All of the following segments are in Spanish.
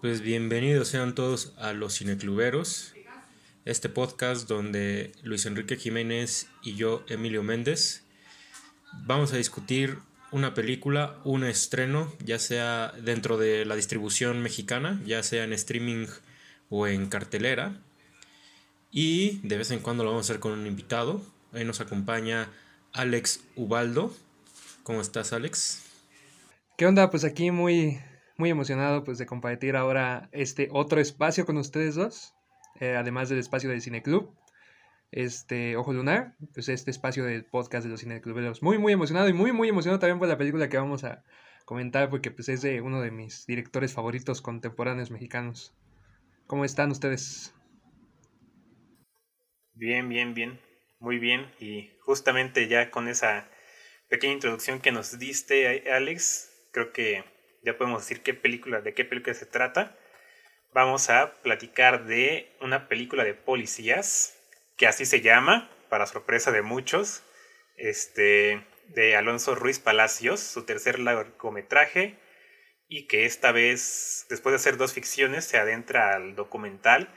Pues bienvenidos sean todos a Los Cinecluberos, este podcast donde Luis Enrique Jiménez y yo, Emilio Méndez, vamos a discutir una película, un estreno, ya sea dentro de la distribución mexicana, ya sea en streaming o en cartelera. Y de vez en cuando lo vamos a hacer con un invitado. Ahí nos acompaña Alex Ubaldo. ¿Cómo estás, Alex? ¿Qué onda? Pues aquí muy, muy emocionado pues, de compartir ahora este otro espacio con ustedes dos, eh, además del espacio del Cine Club, este Ojo Lunar, pues este espacio del podcast de los Cinecluberos. Muy, muy emocionado y muy, muy emocionado también por la película que vamos a comentar porque pues es de uno de mis directores favoritos contemporáneos mexicanos. ¿Cómo están ustedes? Bien, bien, bien, muy bien y justamente ya con esa pequeña introducción que nos diste, Alex, creo que ya podemos decir qué película, de qué película se trata. Vamos a platicar de una película de policías, que así se llama, para sorpresa de muchos, este, de Alonso Ruiz Palacios, su tercer largometraje, y que esta vez, después de hacer dos ficciones, se adentra al documental,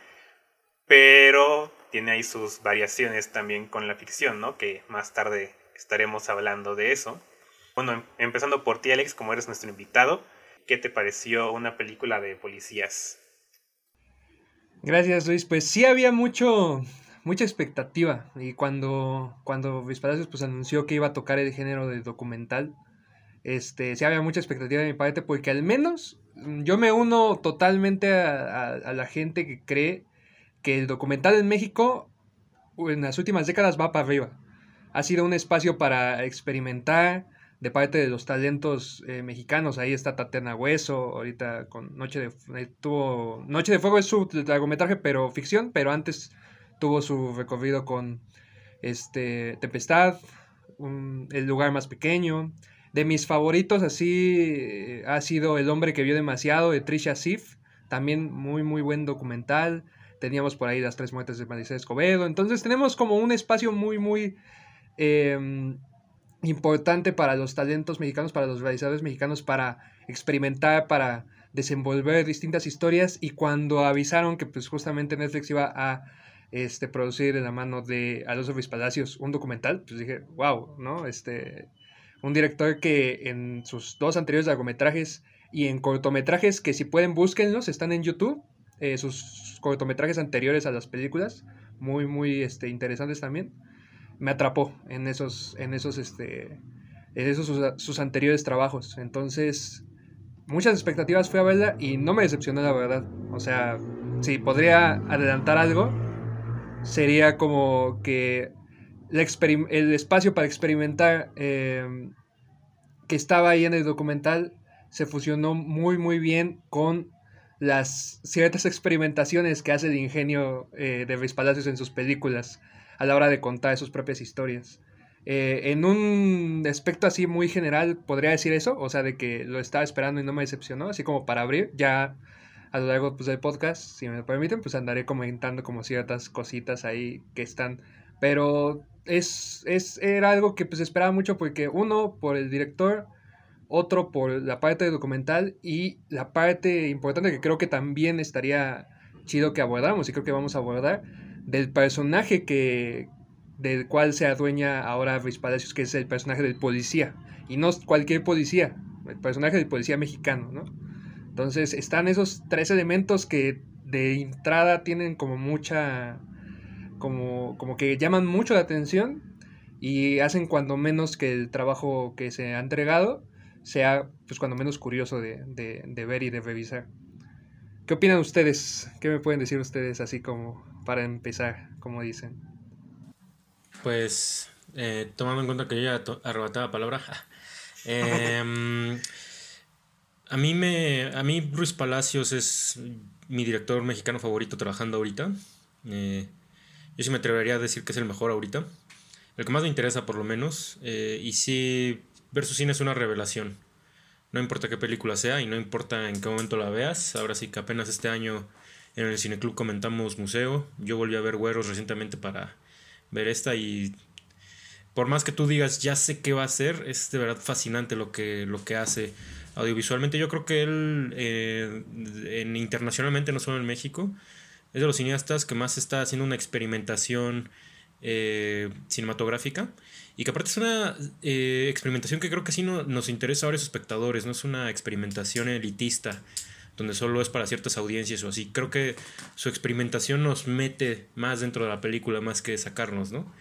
pero tiene ahí sus variaciones también con la ficción, ¿no? Que más tarde estaremos hablando de eso. Bueno, em, empezando por ti, Alex, como eres nuestro invitado, ¿qué te pareció una película de policías? Gracias, Luis. Pues sí había mucho, mucha expectativa. Y cuando, cuando Luis Palacios pues, anunció que iba a tocar el género de documental, este, sí había mucha expectativa de mi parte, porque al menos yo me uno totalmente a la gente que cree que el documental en México en las últimas décadas va para arriba. Ha sido un espacio para experimentar, de parte de los talentos eh, mexicanos. Ahí está Tatiana Hueso, ahorita con Noche de eh, tuvo Noche de Fuego es su largometraje, pero ficción, pero antes tuvo su recorrido con este Tempestad, El lugar más pequeño. De mis favoritos así eh, ha sido El hombre que vio demasiado de Trisha Sif, también muy muy buen documental. Teníamos por ahí las tres muertes de Maricel Escobedo. Entonces tenemos como un espacio muy muy em, importante para los talentos mexicanos, para los realizadores mexicanos, para experimentar, para desenvolver distintas historias y cuando avisaron que pues justamente Netflix iba a este, producir en la mano de Alonso Ruiz Palacios un documental, pues dije, wow, ¿no? Este, un director que en sus dos anteriores largometrajes y en cortometrajes que si pueden búsquenlos, están en YouTube, eh, sus cortometrajes anteriores a las películas, muy, muy este, interesantes también me atrapó en esos, en esos, este, en esos sus, anteriores trabajos. Entonces, muchas expectativas fui a verla y no me decepcionó la verdad. O sea, si podría adelantar algo, sería como que el espacio para experimentar em, que estaba ahí en el documental se fusionó muy muy bien con las ciertas experimentaciones que hace el ingenio eh, de Luis Palacios en sus películas a la hora de contar sus propias historias. Eh, en un aspecto así muy general, podría decir eso, o sea, de que lo estaba esperando y no me decepcionó, así como para abrir, ya a lo largo pues, del podcast, si me permiten, pues andaré comentando como ciertas cositas ahí que están, pero es, es, era algo que pues esperaba mucho porque uno, por el director, otro por la parte documental y la parte importante que creo que también estaría chido que abordamos y creo que vamos a abordar del personaje que del cual se adueña ahora Luis Palacios, que es el personaje del policía. Y no cualquier policía, el personaje del policía mexicano, ¿no? Entonces están esos tres elementos que de entrada tienen como mucha, como, como que llaman mucho la atención y hacen cuando menos que el trabajo que se ha entregado sea pues cuando menos curioso de, de ver y de revisar. ¿Qué opinan ustedes? ¿Qué me pueden decir ustedes así como para empezar, como dicen? Pues, eh, tomando en cuenta que yo ya arrebataba la palabra, em, a mí me, a mí Bruce Palacios es mi director mexicano favorito trabajando ahorita. Eh, yo sí me atrevería a decir que es el mejor ahorita. El que más me interesa por lo menos. Eh, y sí, ver su cine es una revelación. No importa qué película sea y no importa en qué momento la veas. Ahora sí que apenas este año en el Cineclub comentamos museo. Yo volví a ver Güeros recientemente para ver esta y por más que tú digas ya sé qué va a ser, es de verdad fascinante lo que, lo que hace. audiovisualmente. Yo creo que él, eh, en, internacionalmente, no solo en México, es de los cineastas que más está haciendo una experimentación eh, cinematográfica. Y que aparte es una eh, experimentación que creo que sí no, nos interesa a varios espectadores, no es una experimentación elitista donde solo es para ciertas audiencias o así. Creo que su experimentación nos mete más dentro de la película más que sacarnos, ¿no?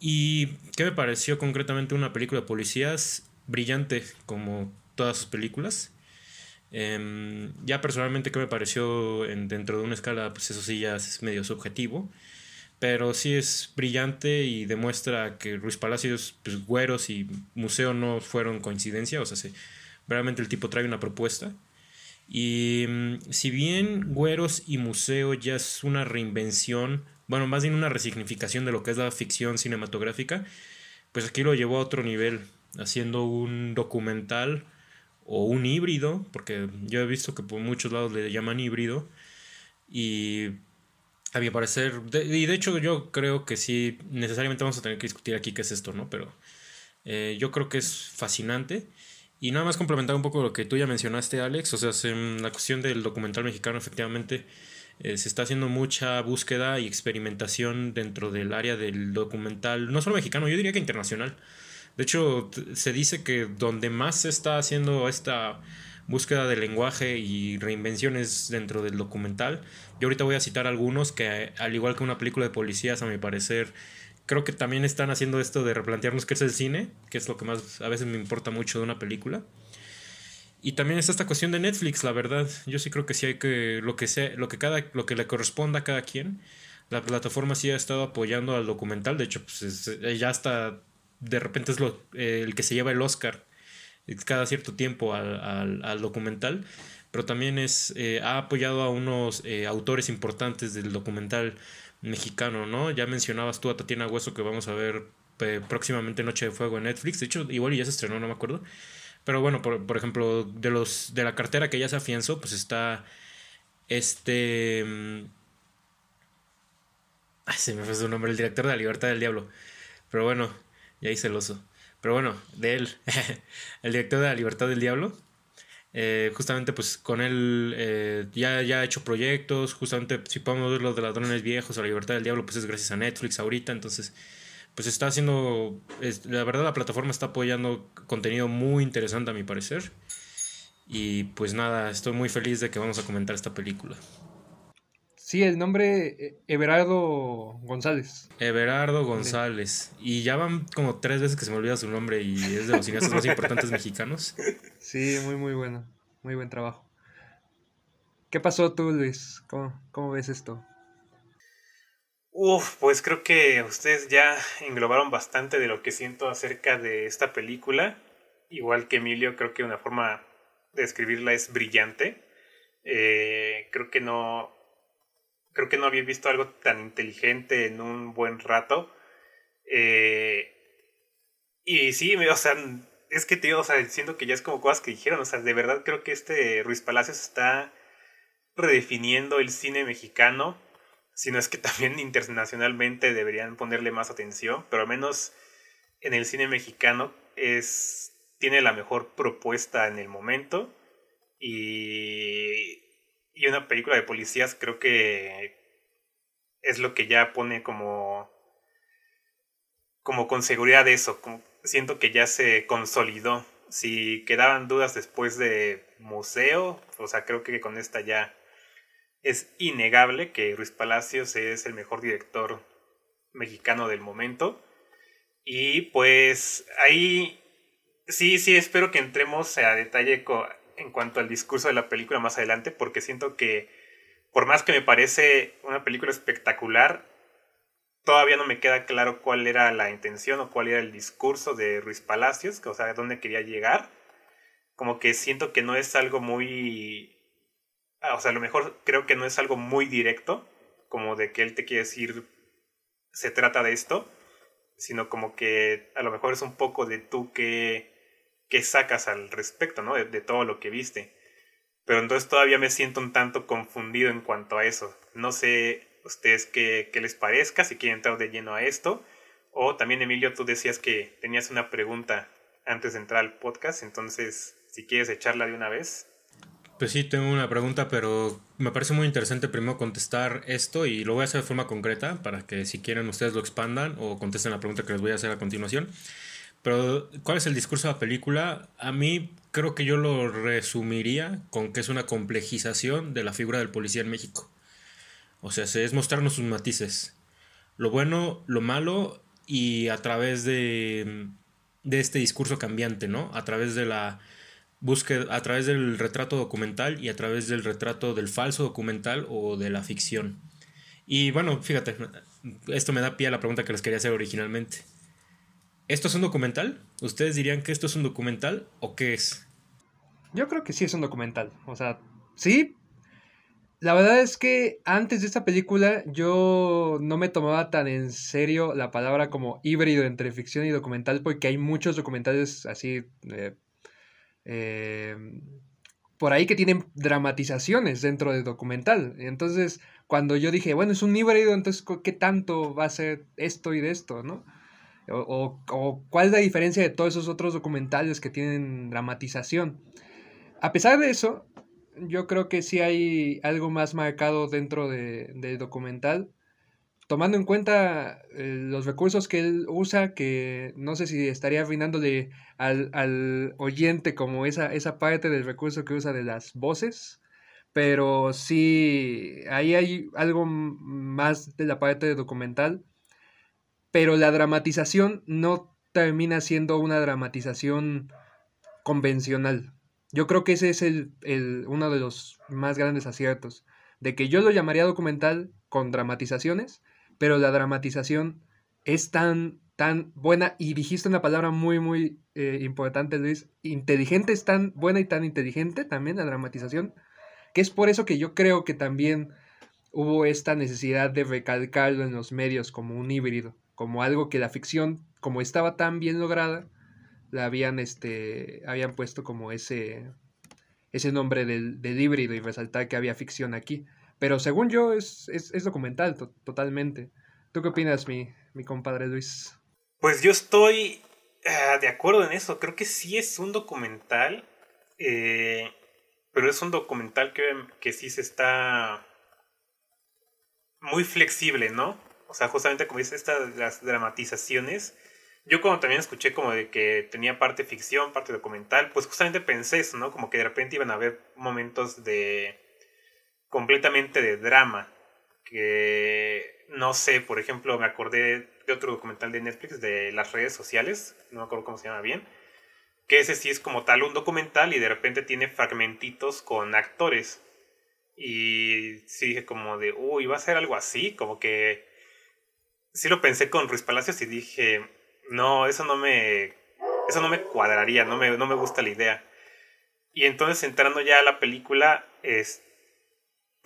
Y qué me pareció concretamente una película de policías brillante como todas sus películas. Em, ya personalmente qué me pareció en, dentro de una escala, pues eso sí ya es medio subjetivo. Pero sí es brillante y demuestra que Ruiz Palacios, pues Güeros y Museo no fueron coincidencia. O sea, realmente el tipo trae una propuesta. Y mm, si bien Güeros y Museo ya es una reinvención, bueno, más bien una resignificación de lo que es la ficción cinematográfica, pues aquí lo llevó a otro nivel, haciendo un documental o un híbrido, porque yo he visto que por muchos lados le llaman híbrido, y a mi parecer, y de hecho yo creo que sí, necesariamente vamos a tener que discutir aquí qué es esto, ¿no? Pero eh, yo creo que es fascinante. Y nada más complementar un poco lo que tú ya mencionaste, Alex, o sea, en la cuestión del documental mexicano, efectivamente, eh, se está haciendo mucha búsqueda y experimentación dentro del área del documental, no solo mexicano, yo diría que internacional. De hecho, se dice que donde más se está haciendo esta búsqueda de lenguaje y reinvenciones dentro del documental, yo ahorita voy a citar algunos que, al igual que una película de policías, a mi parecer, creo que también están haciendo esto de replantearnos qué es el cine, que es lo que más a veces me importa mucho de una película. Y también está esta cuestión de Netflix, la verdad. Yo sí creo que sí hay que lo que sea, lo que cada lo que le corresponda a cada quien. La plataforma sí ha estado apoyando al documental, de hecho pues ya está de repente es lo, el que se lleva el Oscar cada cierto tiempo al, al, documental, pero también es eh, ha apoyado a unos eh, autores importantes del documental mexicano, ¿no? Ya mencionabas tú a Tatiana Hueso que vamos a ver eh, próximamente Noche de Fuego en Netflix. De hecho, igual ya se estrenó, no me acuerdo. Pero bueno, por, por ejemplo, de los de la cartera que ya se afianzó, pues está este mm, Ay, se me fue su nombre, el director de La Libertad del Diablo. Pero bueno, ya hice el oso. Pero bueno, de él, el director de La Libertad del Diablo. Eh, justamente pues con él eh, ya, ya ha hecho proyectos, justamente si podemos ver los de ladrones viejos o la libertad del diablo, pues es gracias a Netflix ahorita, entonces pues está haciendo, la verdad la plataforma está apoyando contenido muy interesante a mi parecer y pues nada, estoy muy feliz de que vamos a comentar esta película. Sí, el nombre eh, Everardo González. Everardo González. Y ya van como tres veces que se me olvida su nombre y es de los cineastas más importantes mexicanos. Sí, muy, muy bueno. Muy buen trabajo. ¿Qué pasó tú, Luis? ¿Cómo, cómo ves esto? Uf, pues creo que ustedes ya englobaron bastante de lo que siento acerca de esta película. Igual que Emilio, creo que una forma de describirla es brillante. Eh, creo que no, creo que no había visto algo tan inteligente en un buen rato. Eh, y sí, o sea, es que tío, o sea, siento que ya es como cosas que dijeron, o sea, de verdad creo que este Ruiz Palacios está redefiniendo el cine mexicano, si no es que también internacionalmente deberían ponerle más atención, pero al menos en el cine mexicano es tiene la mejor propuesta en el momento y y una película de policías creo que es lo que ya pone como como con seguridad eso, siento que ya se consolidó. Si quedaban dudas después de Museo, o sea, creo que con esta ya es innegable que Ruiz Palacios es el mejor director mexicano del momento. Y pues ahí sí, sí, espero que entremos a detalle con, en cuanto al discurso de la película más adelante, porque siento que, por más que me parece una película espectacular, todavía no me queda claro cuál era la intención o cuál era el discurso de Ruiz Palacios, o sea, dónde quería llegar. Como que siento que no es algo muy... Ah, o sea, a lo mejor creo que no es algo muy directo, como de que él te quiere decir, se trata de esto, sino como que a lo mejor es un poco de tú que qué sacas al respecto, ¿no? De, todo lo que viste. Pero entonces todavía me siento un tanto confundido en cuanto a eso. No sé ustedes qué, qué les parezca, si quieren entrar de lleno a esto. O también, Emilio, tú decías que tenías una pregunta antes de entrar al podcast, entonces, si quieres echarla de una vez. Pues sí, tengo una pregunta, pero me parece muy interesante primero contestar esto y lo voy a hacer de forma concreta para que si quieren ustedes lo expandan o contesten la pregunta que les voy a hacer a continuación. Pero, ¿cuál es el discurso de la película? A mí creo que yo lo resumiría con que es una complejización de la figura del policía en México. O sea, es mostrarnos sus matices. Lo bueno, lo malo y a través de, de este discurso cambiante, ¿no? A través de la búsqueda, a través del retrato documental y a través del retrato del falso documental o de la ficción. Y bueno, fíjate, esto me da pie a la pregunta que les quería hacer originalmente. ¿Esto es un documental? ¿Ustedes dirían que esto es un documental o qué es? Yo creo que sí es un documental. O sea, sí. La verdad es que antes de esta película yo no me tomaba tan en serio la palabra como híbrido entre ficción y documental porque hay muchos documentales así eh, eh, por ahí que tienen dramatizaciones dentro del documental. Entonces, cuando yo dije, bueno, es un híbrido, entonces, ¿qué tanto va a ser esto y de esto, no? O, o, cuál es la diferencia de todos esos otros documentales que tienen dramatización. A pesar de eso, yo creo que sí hay algo más marcado dentro del documental tomando en cuenta eh, los recursos que él usa, que no sé si estaría afinándole al, al oyente como esa, esa parte del recurso que usa de las voces, pero sí, ahí hay algo más de la parte documental, pero la dramatización no termina siendo una dramatización convencional. Yo creo que ese es el, el, uno de los más grandes aciertos, de que yo lo llamaría documental con dramatizaciones, pero la dramatización es tan, tan buena, y dijiste una palabra muy, muy eh, importante, Luis, inteligente es tan buena y tan inteligente también la dramatización, que es por eso que yo creo que también hubo esta necesidad de recalcarlo en los medios como un híbrido, como algo que la ficción, como estaba tan bien lograda, la habían, este, habían puesto como ese, ese nombre del, híbrido y resaltar que había ficción aquí. Pero según yo es, es, documental totalmente. ¿Tú qué opinas, mi, mi compadre Luis? Pues yo estoy ah, de acuerdo en eso. Creo que sí es un documental. Eh, pero es un documental que, que sí se está muy flexible, ¿no? O sea, justamente como dice estas las dramatizaciones. Yo como también escuché como de que tenía parte ficción, parte documental, pues justamente pensé eso, ¿no? Como que de repente iban a haber momentos de completamente de drama. Que no sé, por ejemplo, me acordé de otro documental de Netflix de las redes sociales, no me acuerdo cómo se llama bien, que ese sí es como tal un documental y de repente tiene fragmentitos con actores. Y sí dije como de, uy, va a ser algo así, como que sí lo pensé con Ruiz Palacios y dije, no, eso no me, eso no me cuadraría, no me, no me gusta la idea. Y entonces entrando ya a la película, este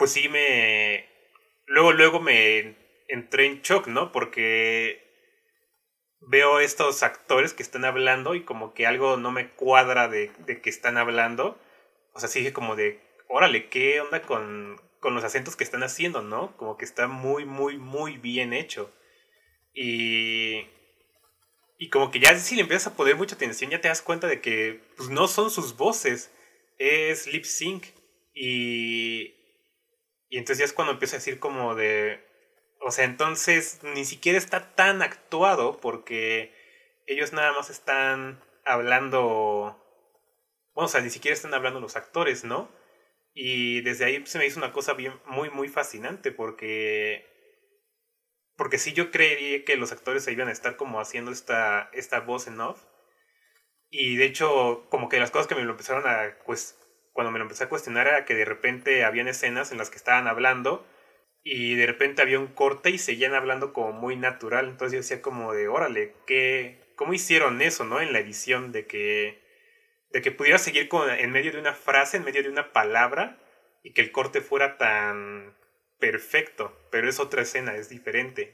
pues sí me... Luego, luego me entré en shock, ¿no? Porque veo estos actores que están hablando y como que algo no me cuadra de, de que están hablando. O sea, sigue como de, órale, ¿qué onda con, con los acentos que están haciendo, no? Como que está muy, muy, muy bien hecho. Y... Y como que ya si le empiezas a poner mucha atención, ya te das cuenta de que pues, no son sus voces, es lip sync. Y y entonces ya es cuando empiezo a decir como de... O sea, entonces ni siquiera está tan actuado porque ellos nada más están hablando... Bueno, o sea, ni siquiera están hablando los actores, ¿no? Y desde ahí se me hizo una cosa bien, muy, muy fascinante porque... Porque sí yo creería que los actores se iban a estar como haciendo esta, esta voz en off. Y de hecho, como que las cosas que me lo empezaron a, pues, cuando me lo empecé a cuestionar era que de repente habían escenas en las que estaban hablando y de repente había un corte y seguían hablando como muy natural. Entonces yo decía como de, órale, ¿qué, ¿cómo hicieron eso, no? En la edición de que, de que pudiera seguir con, en medio de una frase, en medio de una palabra y que el corte fuera tan perfecto. Pero es otra escena, es diferente.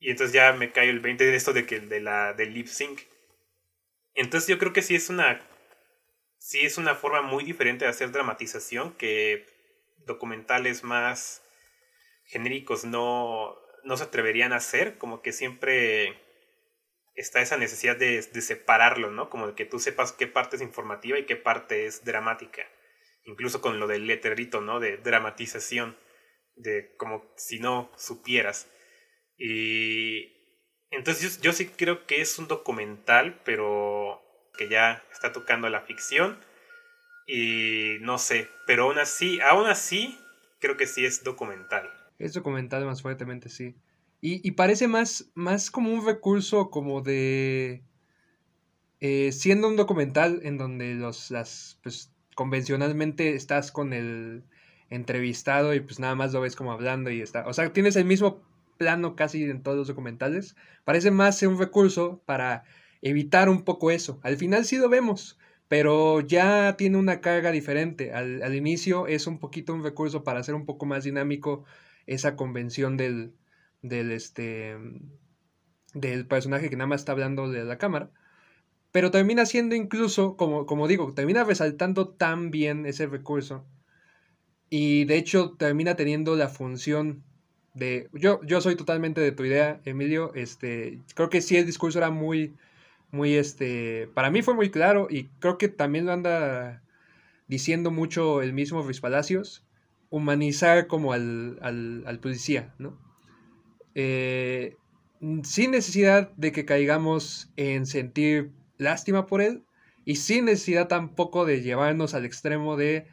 Y entonces ya me cae el 20 de esto de que de la del lip sync. Entonces yo creo que sí es una sí es una forma muy diferente de hacer dramatización que documentales más genéricos no, no se atreverían a hacer, como que siempre está esa necesidad de, de, separarlo, ¿no? Como de que tú sepas qué parte es informativa y qué parte es dramática. Incluso con lo del letrerito, ¿no? De dramatización, de como si no supieras. Y entonces yo, sí creo que es un documental, pero que ya está tocando la ficción. Y no sé, pero aún así, aún así, creo que sí es documental. Es documental más fuertemente, sí. Y, parece más, más como un recurso como de... Eh, siendo un documental en donde los, las, pues, convencionalmente estás con el entrevistado y pues nada más lo ves como hablando y está. O sea, tienes el mismo plano casi en todos los documentales. Parece más un recurso para evitar un poco eso. Al final sí lo vemos, pero ya tiene una carga diferente. Al, al inicio es un poquito un recurso para hacer un poco más dinámico esa convención del, del, este, del personaje que nada más está hablando de la cámara. Pero termina siendo incluso, como, como digo, termina resaltando tan bien ese recurso. Y de hecho termina teniendo la función de... Yo, yo soy totalmente de tu idea, Emilio. Este, creo que sí el discurso era muy, muy, este... Para mí fue muy claro y creo que también lo anda diciendo mucho el mismo Ruiz Palacios. Humanizar como al, al, al policía, ¿no? Eh, sin necesidad de que caigamos en sentir lástima por él y sin necesidad tampoco de llevarnos al extremo de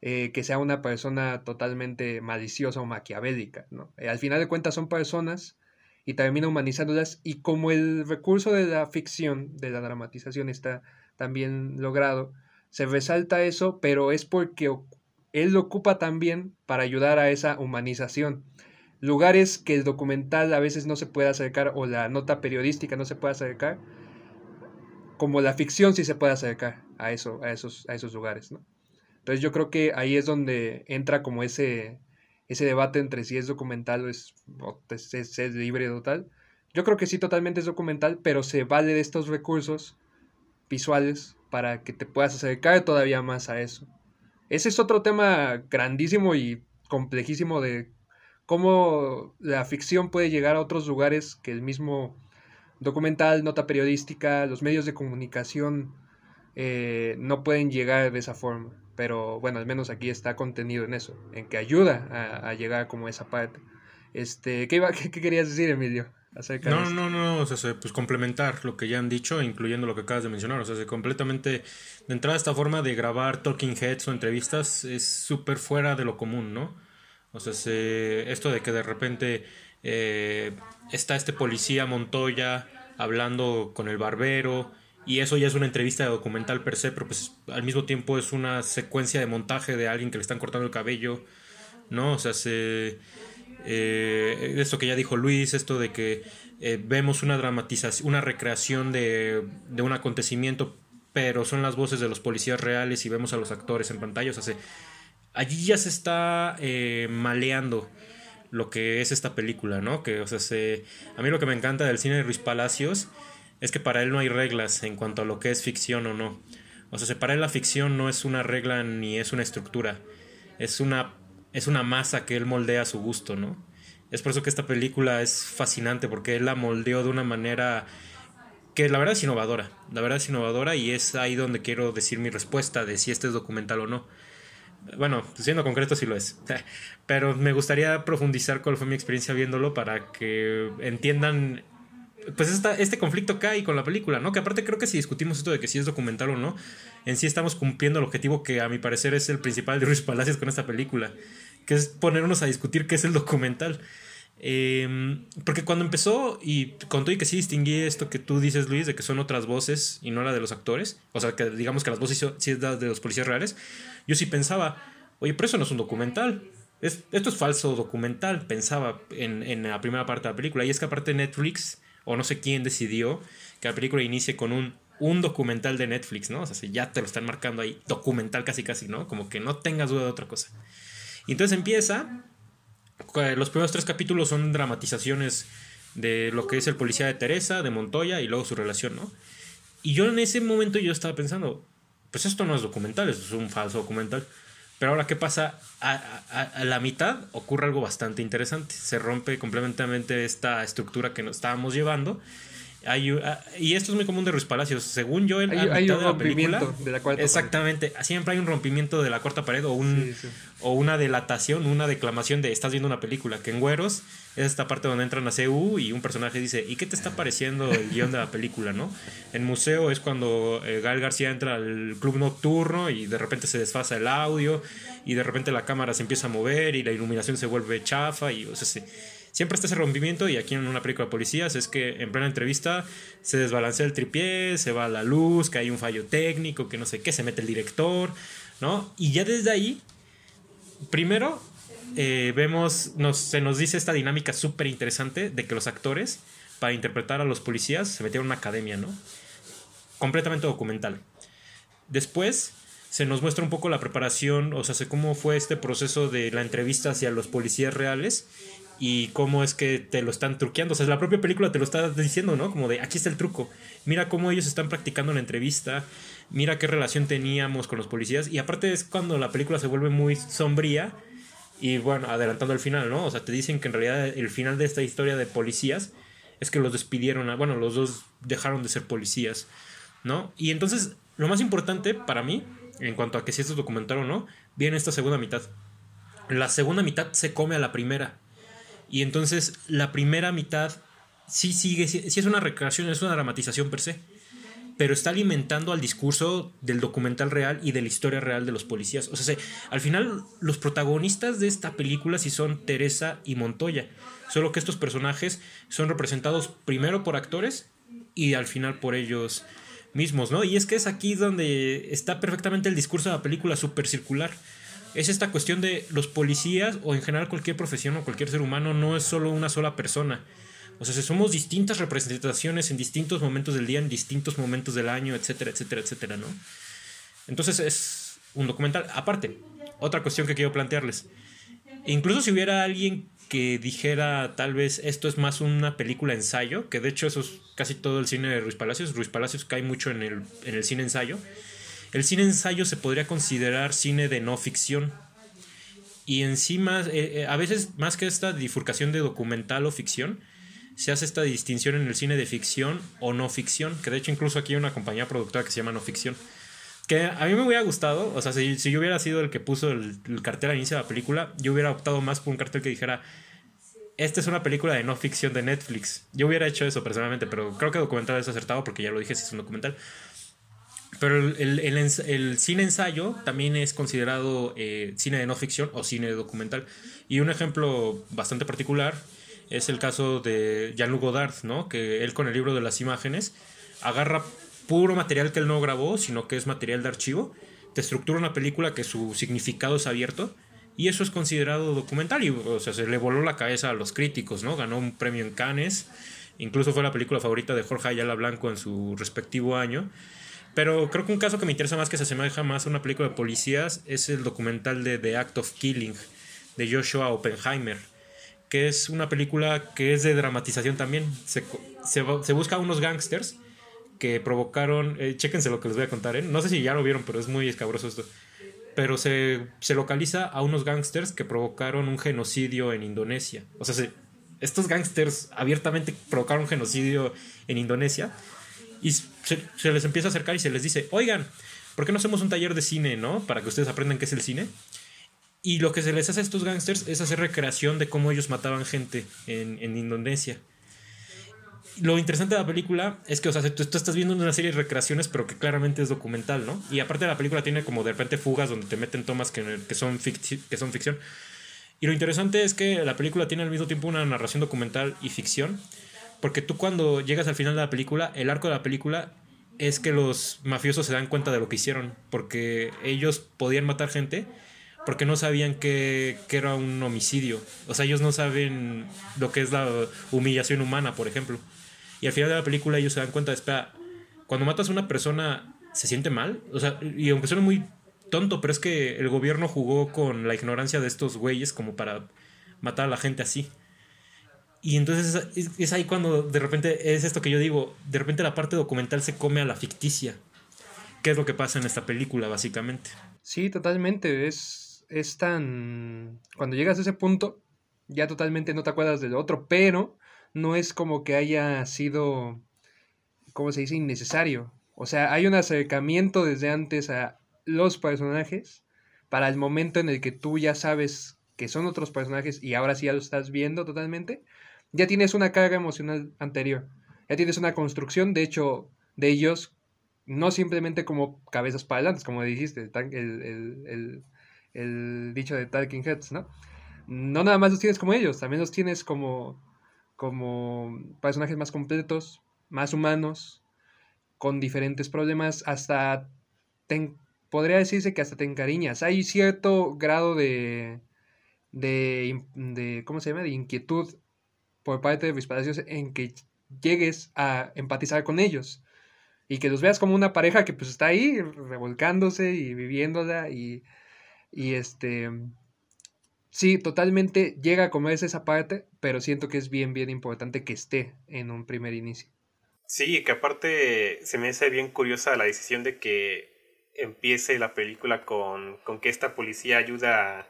eh, que sea una persona totalmente maliciosa o maquiavélica. ¿no? Eh, al final de cuentas son personas y termina humanizándolas y como el recurso de la ficción, de la dramatización está también logrado, se resalta eso, pero es porque él lo ocupa también para ayudar a esa humanización lugares que el documental a veces no se puede acercar o la nota periodística no se puede acercar, como la ficción sí se puede acercar a, eso, a, esos, a esos lugares, ¿no? Entonces yo creo que ahí es donde entra como ese, ese debate entre si es documental o es, es, es libre total. Yo creo que sí totalmente es documental, pero se vale de estos recursos visuales para que te puedas acercar todavía más a eso. Ese es otro tema grandísimo y complejísimo de cómo la ficción puede llegar a otros lugares que el mismo documental, nota periodística, los medios de comunicación eh, no pueden llegar de esa forma. Pero bueno, al menos aquí está contenido en eso, en que ayuda a, llegar como esa parte. Este, ¿qué, iba, qué, querías decir, Emilio? Acerca no, no, no, o sea, pues complementar lo que ya han dicho, incluyendo lo que acabas de mencionar. O sea, completamente, de entrada, esta forma de grabar talking heads o entrevistas es súper fuera de lo común, ¿no? O sea, esto de que de repente eh, está este policía Montoya hablando con el barbero y eso ya es una entrevista de documental per se, pero pues al mismo tiempo es una secuencia de montaje de alguien que le están cortando el cabello, ¿no? O sea, se, eh, esto que ya dijo Luis, esto de que eh, vemos una dramatización, una recreación de, de un acontecimiento, pero son las voces de los policías reales y vemos a los actores en pantalla, o sea, se, allí ya se está eh, maleando lo que es esta película, ¿no? Que, o sea, se, a mí lo que me encanta del cine de Ruiz Palacios es que para él no hay reglas en cuanto a lo que es ficción o no. O sea, para él la ficción no es una regla ni es una estructura, es una, es una masa que él moldea a su gusto, ¿no? Es por eso que esta película es fascinante, porque él la moldeó de una manera que la verdad es innovadora, la verdad es innovadora y es ahí donde quiero decir mi respuesta de si este es documental o no bueno, siendo concreto sí lo es. Pero me gustaría profundizar cuál fue mi experiencia viéndolo para que entiendan pues esta, este conflicto hay con la película, ¿no? Que aparte creo que si discutimos esto de que si es documental o no, en sí estamos cumpliendo el objetivo que a mi parecer es el principal de Ruiz Palacios con esta película, que es ponernos a discutir qué es el documental. Em, porque cuando empezó, y con todo y que sí distinguí esto que tú dices, Luis, de que son otras voces y no la de los actores, o sea, que digamos que las voces sí es de los policías reales, yo sí pensaba, oye, pero eso no es un documental. Es, esto es falso documental, pensaba en, en, la primera parte de la película. Y es que aparte Netflix, o no sé quién decidió que la película inicie con un, un documental de Netflix, ¿no? O sea, si ya te lo están marcando ahí, documental casi casi, ¿no? Como que no tengas duda de otra cosa. Y entonces empieza, los primeros tres capítulos son dramatizaciones de lo que es el policía de Teresa, de Montoya y luego su relación, ¿no? Y yo en ese momento yo estaba pensando, pues esto no es documental, esto es un falso documental. Pero ahora, ¿qué pasa? A, la mitad ocurre algo bastante interesante. Se rompe completamente esta estructura que nos estábamos llevando Hay, ah, y esto es muy común de Ruiz Palacios. Según yo, en hay, hay un rompimiento de la cuarta Exactamente. Siempre hay un rompimiento de la cuarta pared o, un, o una delatación, una declamación de estás viendo una película. Que en Güeros es esta parte donde entran a CU y un personaje dice, ¿y qué te está pareciendo el guion de la película? ¿no? En Museo es cuando eh, Gael García entra al club nocturno y de repente se desfasa el audio y de repente la cámara se empieza a mover y la iluminación se vuelve chafa y o sea, siempre está ese rompimiento y aquí en una película de policías es que en plena entrevista se desbalancea el tripié, se va la luz, que hay un fallo técnico, que no sé qué, se mete el director, ¿no? Y ya desde ahí, primero eh, vemos, nos, se nos dice esta dinámica súper interesante de que los actores, para interpretar a los policías, se metieron a una academia, ¿no? Completamente documental. Después se nos muestra un poco la preparación, o sea, cómo fue este proceso de la entrevista hacia los policías reales y cómo es que te lo están truqueando. O sea, la propia película te lo está diciendo, ¿no? Como de, aquí está el truco. Mira cómo ellos están practicando la entrevista. Mira qué relación teníamos con los policías. Y aparte es cuando la película se vuelve muy sombría. Y bueno, adelantando el final, ¿no? O sea, te dicen que en realidad el final de esta historia de policías es que los despidieron. Bueno, los dos dejaron de ser policías, ¿no? Y entonces, lo más importante para mí, en cuanto a que si esto es documental o no, viene esta segunda mitad. La segunda mitad se come a la primera. Y entonces la primera mitad sí sigue, sí, es una recreación, es una dramatización per se, pero está alimentando al discurso del documental real y de la historia real de los policías. O sea, al final los protagonistas de esta película sí son Teresa y Montoya, solo que estos personajes son representados primero por actores y al final por ellos mismos, ¿no? Y es que es aquí donde está perfectamente el discurso de la película super circular es esta cuestión de los policías o en general cualquier profesión o cualquier ser humano no es solo una sola persona. O sea, somos distintas representaciones en distintos momentos del día, en distintos momentos del año, etcétera, etcétera, etcétera, ¿no? Entonces es un documental. Aparte, otra cuestión que quiero plantearles. Incluso si hubiera alguien que dijera tal vez esto es más una película ensayo, que de hecho eso es casi todo el cine de Ruiz Palacios. Ruiz Palacios cae mucho en el, en el cine ensayo. El cine ensayo se podría considerar cine de no ficción. Y encima, eh, eh, a veces más que esta bifurcación de documental o ficción, se hace esta distinción en el cine de ficción o no ficción, que de hecho incluso aquí hay una compañía productora que se llama No Ficción. Que a mí me hubiera gustado, o sea, si, yo hubiera sido el que puso el, cartel al inicio de la película, yo hubiera optado más por un cartel que dijera, esta es una película de no ficción de Netflix. Yo hubiera hecho eso personalmente, pero creo que documental es acertado porque ya lo dije, si es un documental. Pero el, cine ensayo también es considerado eh, cine de no ficción o cine documental. Y un ejemplo bastante particular es el caso de Jean-Luc Godard, ¿no? que él con el libro de las imágenes agarra puro material que él no grabó, sino que es material de archivo, te estructura una película que su significado es abierto y eso es considerado documental y o sea, se le voló la cabeza a los críticos, ¿no? Ganó un premio en Cannes, incluso fue la película favorita de Jorge Ayala Blanco en su respectivo año pero creo que un caso que me interesa más, que se asemeja más a una película de policías, es el documental de The Act of Killing, de Joshua Oppenheimer, que es una película que es de dramatización también. Se, se, busca a unos gangsters que provocaron, eh, chéquense lo que les voy a contar, ¿eh? no sé si ya lo vieron, pero es muy escabroso esto. Pero se, se localiza a unos gangsters que provocaron un genocidio en Indonesia. O sea, estos gangsters abiertamente provocaron genocidio en Indonesia y se, les empieza a acercar y se les dice, oigan, ¿por qué no hacemos un taller de cine, no? Para que ustedes aprendan qué es el cine. Y lo que se les hace a estos gángsters es hacer recreación de cómo ellos mataban gente en, en Indonesia. Lo interesante de la película es que, o sea, tú, estás viendo una serie de recreaciones, pero que claramente es documental, ¿no? Y aparte la película tiene como de repente fugas donde te meten tomas que, que, son, que son ficción. Y lo interesante es que la película tiene al mismo tiempo una narración documental y ficción. Porque tú cuando llegas al final de la película, el arco de la película es que los mafiosos se dan cuenta de lo que hicieron. Porque ellos podían matar gente porque no sabían que, era un homicidio. O sea, ellos no saben lo que es la humillación humana, por ejemplo. Y al final de la película ellos se dan cuenta, espera, cuando matas a una persona, ¿se siente mal? O sea, y aunque suene muy tonto, pero es que el gobierno jugó con la ignorancia de estos güeyes como para matar a la gente así. Y entonces es, ahí cuando de repente es esto que yo digo, de repente la parte documental se come a la ficticia. ¿Qué es lo que pasa en esta película, básicamente? Sí, totalmente. Es, es tan... Cuando llegas a ese punto, ya totalmente no te acuerdas del otro, pero no es como que haya sido ¿cómo se dice? Innecesario. O sea, hay un acercamiento desde antes a los personajes para el momento en el que tú ya sabes que son otros personajes y ahora sí ya lo estás viendo totalmente, ya tienes una carga emocional anterior. Ya tienes una construcción, de hecho, de ellos, no simplemente como cabezas para adelante, como dijiste, el, el dicho de Talking Heads, ¿no? No nada más los tienes como ellos, también los tienes como, como personajes más completos, más humanos, con diferentes problemas, hasta podría decirse que hasta te encariñas. Hay cierto grado de, de, de, ¿cómo se llama? De inquietud por parte de mis Palacios en que llegues a empatizar con ellos y que los veas como una pareja que pues está ahí revolcándose y viviéndola y, y este sí, totalmente llega a comerse esa parte, pero siento que es bien, bien importante que esté en un primer inicio. Sí, que aparte se me hace bien curiosa la decisión de que empiece la película con, con que esta policía ayuda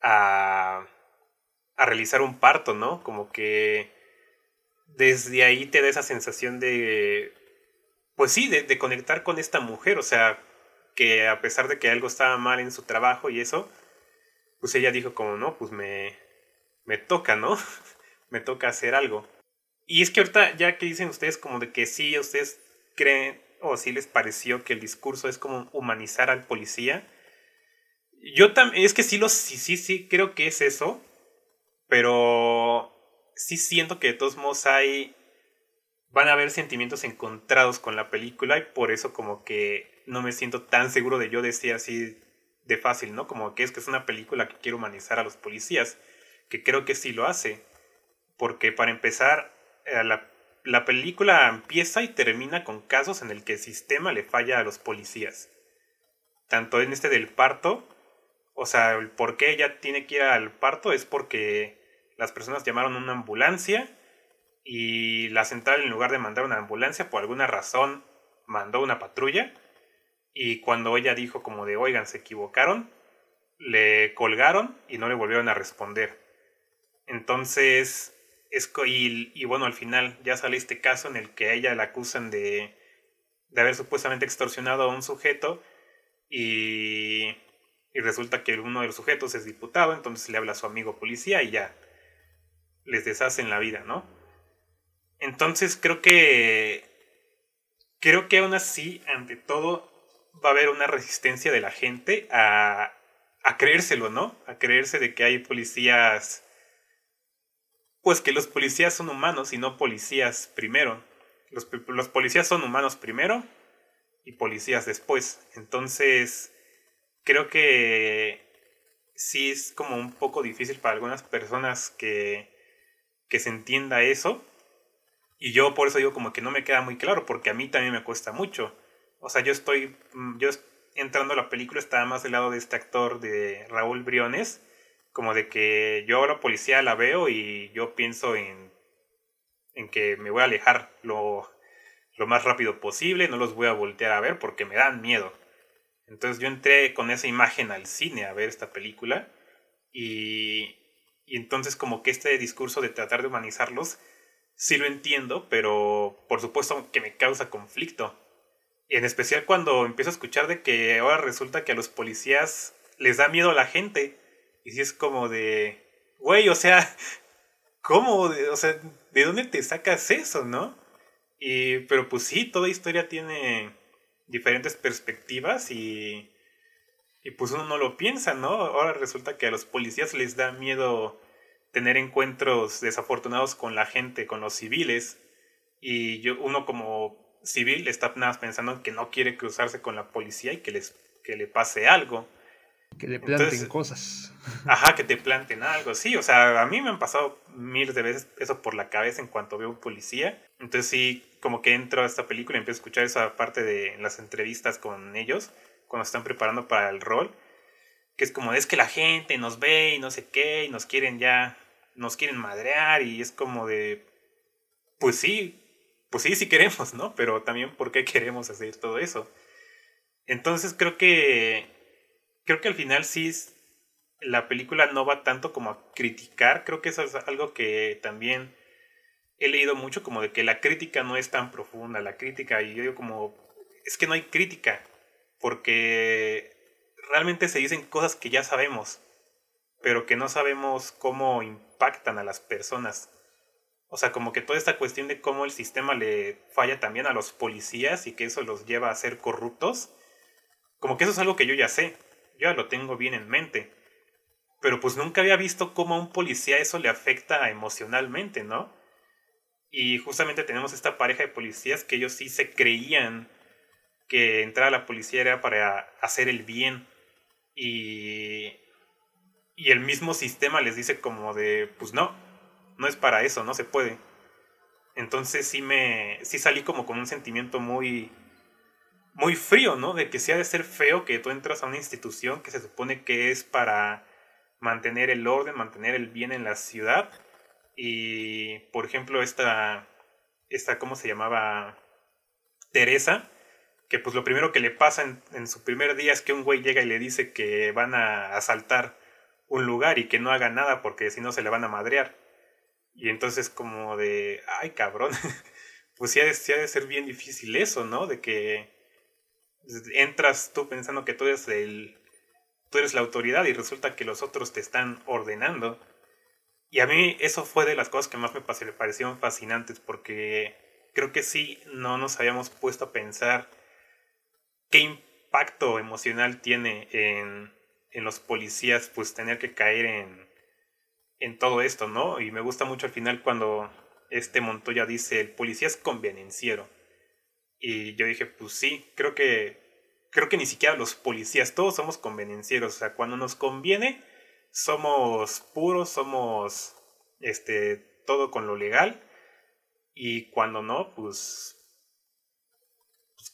a, a realizar un parto, ¿no? Como que desde ahí te da esa sensación de, pues sí, de, conectar con esta mujer, o sea, que a pesar de que algo estaba mal en su trabajo y eso, pues ella dijo como, no, pues me, me toca, ¿no? me toca hacer algo. Y es que ahorita, ya que dicen ustedes como de que sí, ustedes creen o sí les pareció que el discurso es como humanizar al policía. Yo también, es que sí, lo, sí, sí, sí, creo que es eso, pero sí siento que de todos modos hay, van a haber sentimientos encontrados con la película y por eso como que no me siento tan seguro de yo decir así de fácil, ¿no? Como que es que es una película que quiere humanizar a los policías, que creo que sí lo hace, porque para empezar, eh, la, película empieza y termina con casos en el que el sistema le falla a los policías. Tanto en este del parto, o sea, el por qué ella tiene que ir al parto es porque las personas llamaron una ambulancia y la central en lugar de mandar una ambulancia por alguna razón mandó una patrulla. Y cuando ella dijo como de oigan se equivocaron le colgaron y no le volvieron a responder. Entonces y, bueno, al final ya sale este caso en el que a ella la acusan de, de haber supuestamente extorsionado a un sujeto y, y resulta que uno de los sujetos es diputado, entonces le habla a su amigo policía y ya les deshacen la vida, ¿no? Entonces creo que creo que aún así, ante todo, va a haber una resistencia de la gente a, a creérselo, ¿no? A creerse de que hay policías pues que los policías son humanos y no policías primero. Los, los policías son humanos primero y policías después. Entonces, creo que sí es como un poco difícil para algunas personas que, que se entienda eso. Y yo por eso digo como que no me queda muy claro, porque a mí también me cuesta mucho. O sea, yo estoy, mm, yo entrando a la película estaba más del lado de este actor de Raúl Briones, como de que yo a la policía la veo y yo pienso en, en que me voy a alejar lo, lo más rápido posible, no los voy a voltear a ver porque me dan miedo. Entonces yo entré con esa imagen al cine a ver esta película y, y entonces como que este discurso de tratar de humanizarlos, sí lo entiendo, pero por supuesto que me causa conflicto. En especial cuando empiezo a escuchar de que ahora resulta que a los policías les da miedo a la gente. Y si es como de, güey, o sea, ¿cómo? O sea, ¿de dónde te sacas eso, no? Y, pero pues sí, toda historia tiene diferentes perspectivas y, y pues uno no lo piensa, ¿no? Ahora resulta que a los policías les da miedo tener encuentros desafortunados con la gente, con los civiles, y yo, uno como civil está nada más pensando que no quiere cruzarse con la policía y que, les, que le pase algo. Que le planten cosas. Ajá, que te planten algo. Sí, o sea, a mí me han pasado miles de veces eso por la cabeza en cuanto veo un policía. Entonces sí, como que entro a esta película y empiezo a escuchar esa parte de las entrevistas con ellos, cuando están preparando para el rol. Que es como, es que la gente nos ve y no sé qué, y nos quieren ya, nos quieren madrear, y es como de, pues sí, pues sí, sí queremos, ¿no? Pero también, ¿por qué queremos hacer todo eso? Entonces creo que creo que al final sí la película no va tanto como a criticar, creo que eso es algo que también he leído mucho como de que la crítica no es tan profunda, la crítica, y yo digo como, es que no hay crítica, porque realmente se dicen cosas que ya sabemos, pero que no sabemos cómo impactan a las personas. O sea, como que toda esta cuestión de cómo el sistema le falla también a los policías y que eso los lleva a ser corruptos, como que eso es algo que yo ya sé, yo ya lo tengo bien en mente. Pero pues nunca había visto cómo a un policía eso le afecta emocionalmente, ¿no? Y justamente tenemos esta pareja de policías que ellos sí se creían que entrar a la policía era para hacer el bien. Y, y el mismo sistema les dice como de, pues no, no es para eso, no se puede. Entonces sí me, sí salí como con un sentimiento muy, muy frío, ¿no? De que sí ha de ser feo que tú entras a una institución que se supone que es para mantener el orden, mantener el bien en la ciudad. Y, por ejemplo, esta, esta ¿cómo se llamaba? Teresa, que pues lo primero que le pasa en, su primer día es que un güey llega y le dice que van a asaltar un lugar y que no haga nada porque si no se le van a madrear. Y entonces como de, ay cabrón, pues sí ha, de, sí ha de ser bien difícil eso, ¿no? De que entras tú pensando que tú eres el, tú eres la autoridad y resulta que los otros te están ordenando. Y a mí eso fue de las cosas que más me parecieron fascinantes porque creo que sí no nos habíamos puesto a pensar qué impacto emocional tiene en, en los policías pues tener que caer en, en todo esto, ¿no? Y me gusta mucho al final cuando este Montoya dice el policía es convenenciero. Y yo dije, pues sí, creo que creo que ni siquiera los policías, todos somos convenencieros, o sea, cuando nos conviene somos puros, somos este todo con lo legal y cuando no, pues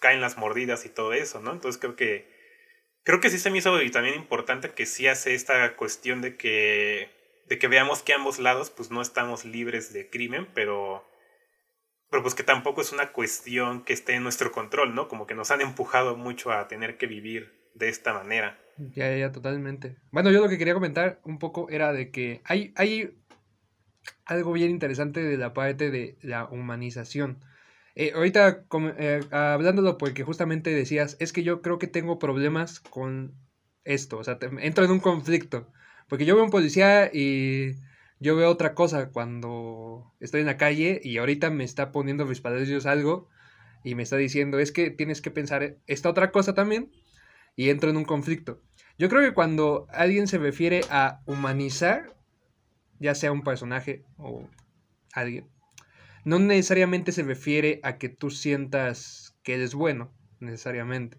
caen las mordidas y todo eso, ¿no? Entonces creo que creo que sí se me hizo y también importante que sí hace esta cuestión de que de que veamos que ambos lados pues no estamos libres de crimen, pero pero pues que tampoco es una cuestión que esté en nuestro control, ¿no? Como que nos han empujado mucho a tener que vivir de esta manera. Ya, ya, totalmente. Bueno, yo lo que quería comentar un poco era de que hay, hay algo bien interesante de la parte de la humanización. Eh, ahorita eh, hablándolo porque justamente decías, es que yo creo que tengo problemas con esto, o sea, entro en un conflicto, porque yo veo un policía y yo veo otra cosa cuando estoy en la calle y ahorita me está poniendo mis padres algo y me está diciendo, es que tienes que pensar esta otra cosa también y entro en un conflicto. Yo creo que cuando alguien se refiere a humanizar, ya sea un personaje o alguien, no necesariamente se refiere a que tú sientas que eres bueno, necesariamente.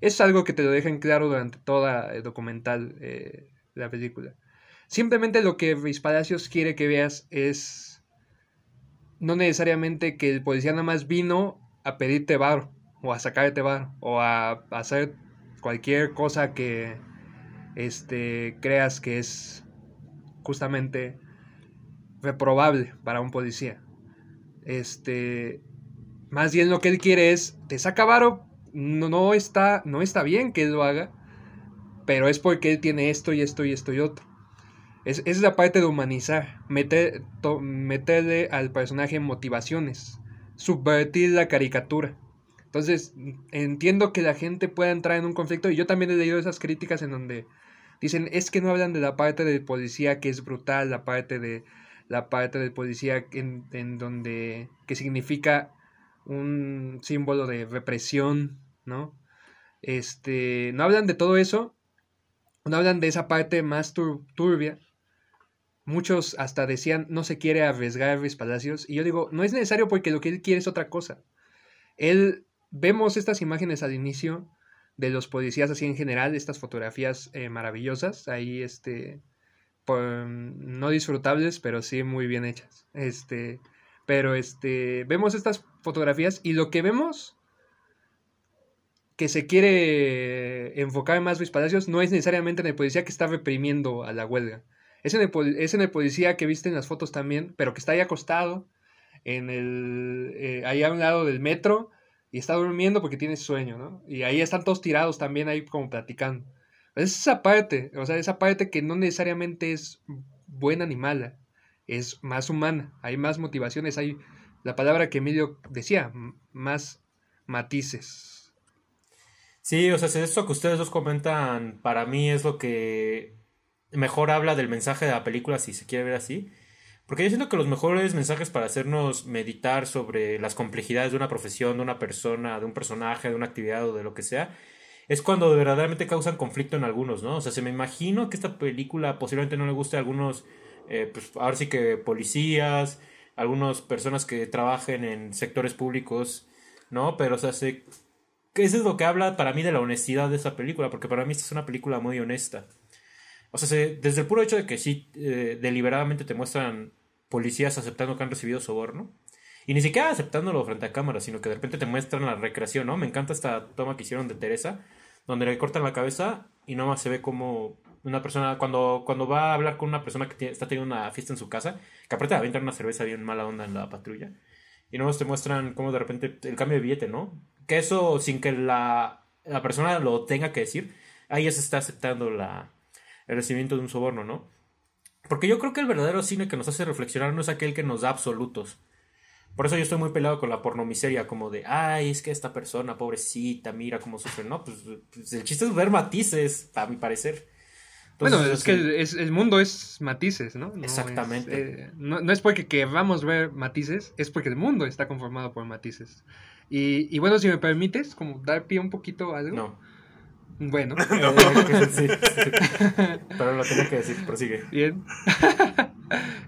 Es algo que te lo dejan claro durante toda el documental, eh, la película. Simplemente lo que Luis Palacios quiere que veas es no necesariamente que el policía nada más vino a pedirte bar o a sacarte bar o a, hacer cualquier cosa que este, creas que es justamente reprobable para un policía. Este, más bien lo que él quiere es, te saca varo, no, no, está, no está bien que él lo haga, pero es porque él tiene esto y esto y esto y otro. Es, es la parte de humanizar, meter, meterle al personaje motivaciones, subvertir la caricatura. Entonces, entiendo que la gente pueda entrar en un conflicto y yo también he leído esas críticas en donde dicen, es que no hablan de la parte del policía que es brutal, la parte de la parte del policía en, en donde que significa un símbolo de represión, ¿no? Este, no hablan de todo eso, no hablan de esa parte más turbia. Muchos hasta decían, no se quiere arriesgar Luis Palacios. Y yo digo, no es necesario porque lo que él quiere es otra cosa. Él, vemos estas imágenes al inicio de los policías así en general, estas fotografías eh, maravillosas, ahí este, no disfrutables, pero sí muy bien hechas. Este, pero este, vemos estas fotografías y lo que vemos que se quiere enfocar más Luis Palacios no es necesariamente en el policía que está reprimiendo a la huelga. Es en, el, es el policía que viste en las fotos también, pero que está ahí acostado, en el, eh, ahí a un lado del metro, y está durmiendo porque tiene sueño, ¿no? Y ahí están todos tirados también ahí como platicando. Es esa parte, o sea, esa parte que no necesariamente es buena ni mala. es más humana, hay más motivaciones, hay la palabra que Emilio decía, más matices. Sí, o sea, esto que ustedes dos comentan, para mí es lo que mejor habla del mensaje de la película, si se quiere ver así. Porque yo siento que los mejores mensajes para hacernos meditar sobre las complejidades de una profesión, de una persona, de un personaje, de una actividad o de lo que sea, es cuando verdaderamente causan conflicto en algunos, ¿no? O sea, se me imagino que esta película posiblemente no le guste a algunos, eh, pues ahora sí que policías, algunas personas que trabajen en sectores públicos, ¿no? Pero, o sea, se, eso es lo que habla para mí de la honestidad de esa película, porque para mí esta es una película muy honesta. O sea, desde el puro hecho de que sí, eh, deliberadamente te muestran policías aceptando que han recibido soborno. Y ni siquiera aceptándolo frente a cámara, sino que de repente te muestran la recreación, ¿no? Me encanta esta toma que hicieron de Teresa, donde le cortan la cabeza y nomás se ve como una persona, cuando, cuando va a hablar con una persona que está teniendo una fiesta en su casa, que aparte aventar una cerveza bien mala onda en la patrulla. Y nomás te muestran cómo de repente el cambio de billete, ¿no? Que eso sin que la, la persona lo tenga que decir, ahí ya se está aceptando la, el recibimiento de un soborno, ¿no? Porque yo creo que el verdadero cine que nos hace reflexionar no es aquel que nos da absolutos. Por eso yo estoy muy peleado con la pornomiseria, como de, ay, es que esta persona, pobrecita, mira cómo sufre. No, pues, pues el chiste es ver matices, a mi parecer. bueno, es que el, mundo es matices, ¿no? Exactamente. Eh, no, es porque queramos ver matices, es porque el mundo está conformado por matices. Y, y bueno, si me permites, como dar pie un poquito a algo. No. Bueno. Pero lo tenía que decir, prosigue. Bien.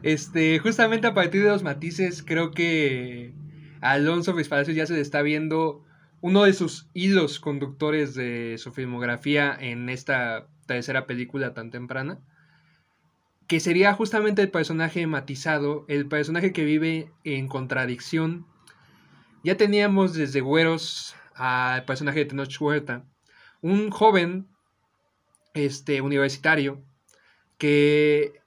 Este, justamente a partir de los matices, creo que Alonso Ruiz ya se está viendo uno de sus hilos conductores de su filmografía en esta tercera película tan temprana. Que sería justamente el personaje matizado, el personaje que vive en contradicción. Ya teníamos desde Güeros al personaje de Tenoch Huerta un joven este, universitario que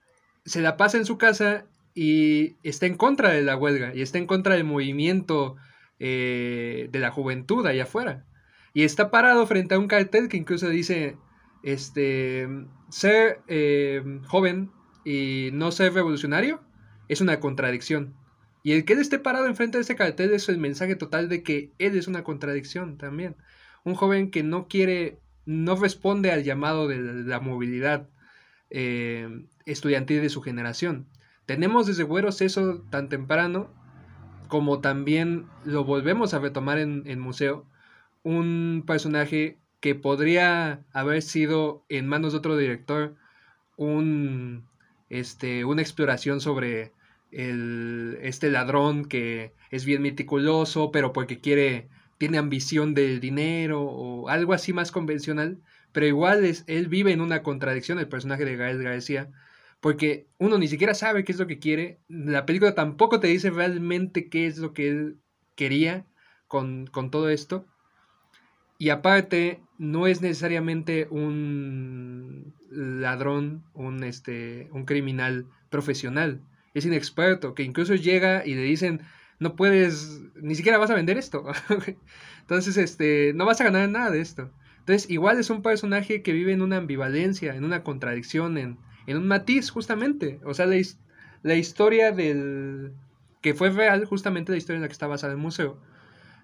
se la pasa en su casa y está en contra de la huelga y está en contra del movimiento eh, de la juventud allá afuera. Y está parado frente a un cartel que incluso dice, este, ser eh, joven y no ser revolucionario es una contradicción. Y el que él esté parado enfrente de ese cartel es el mensaje total de que él es una contradicción también un joven que no quiere, no responde al llamado de la movilidad eh, estudiantil de su generación. Tenemos desde Güeros eso tan temprano como también lo volvemos a retomar en, el museo, un personaje que podría haber sido en manos de otro director un, este, una exploración sobre el, este ladrón que es bien meticuloso, pero porque quiere tiene ambición del dinero o algo así más convencional, pero igual es, él vive en una contradicción, el personaje de Gael García, porque uno ni siquiera sabe qué es lo que quiere, la película tampoco te dice realmente qué es lo que él quería con, con todo esto, y aparte no es necesariamente un ladrón, un, este, un criminal profesional, es inexperto, que incluso llega y le dicen, no puedes, ni siquiera vas a vender esto. Entonces, este, no vas a ganar nada de esto. Entonces, igual es un personaje que vive en una ambivalencia, en una contradicción, en, en un matiz, justamente. O sea, la, la historia del... que fue real, justamente la historia en la que está basada el museo.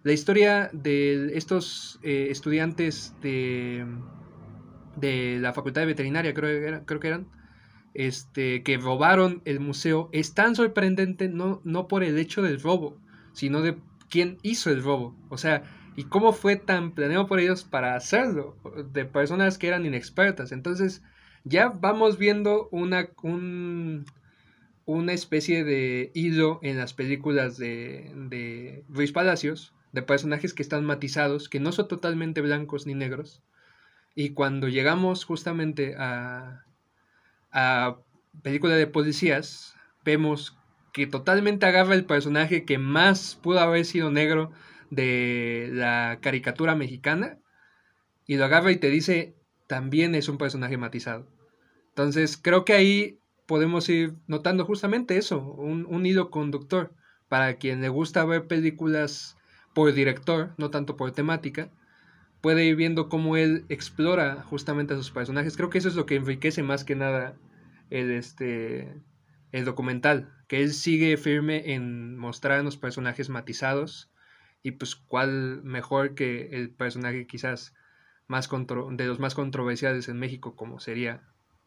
La historia de estos eh, estudiantes de, de la Facultad de Veterinaria, creo, creo que eran, este, que robaron el museo es tan sorprendente no, no por el hecho del robo, sino de quién hizo el robo. O sea, y cómo fue tan planeado por ellos para hacerlo, de personas que eran inexpertas. Entonces, ya vamos viendo una, una especie de hilo en las películas de, de Luis Palacios, de personajes que están matizados, que no son totalmente blancos ni negros. Y cuando llegamos justamente a, a película de policías, vemos que totalmente agarra el personaje que más pudo haber sido negro de la caricatura mexicana y lo agarra y te dice, también es un personaje matizado. Entonces creo que ahí podemos ir notando justamente eso, un, un hilo conductor para quien le gusta ver películas por director, no tanto por temática, puede ir viendo cómo él explora justamente a sus personajes. Creo que eso es lo que enriquece más que nada el, este, el documental, que él sigue firme en mostrar los personajes matizados y pues cuál mejor que el personaje quizás más de los más controversiales en México como sería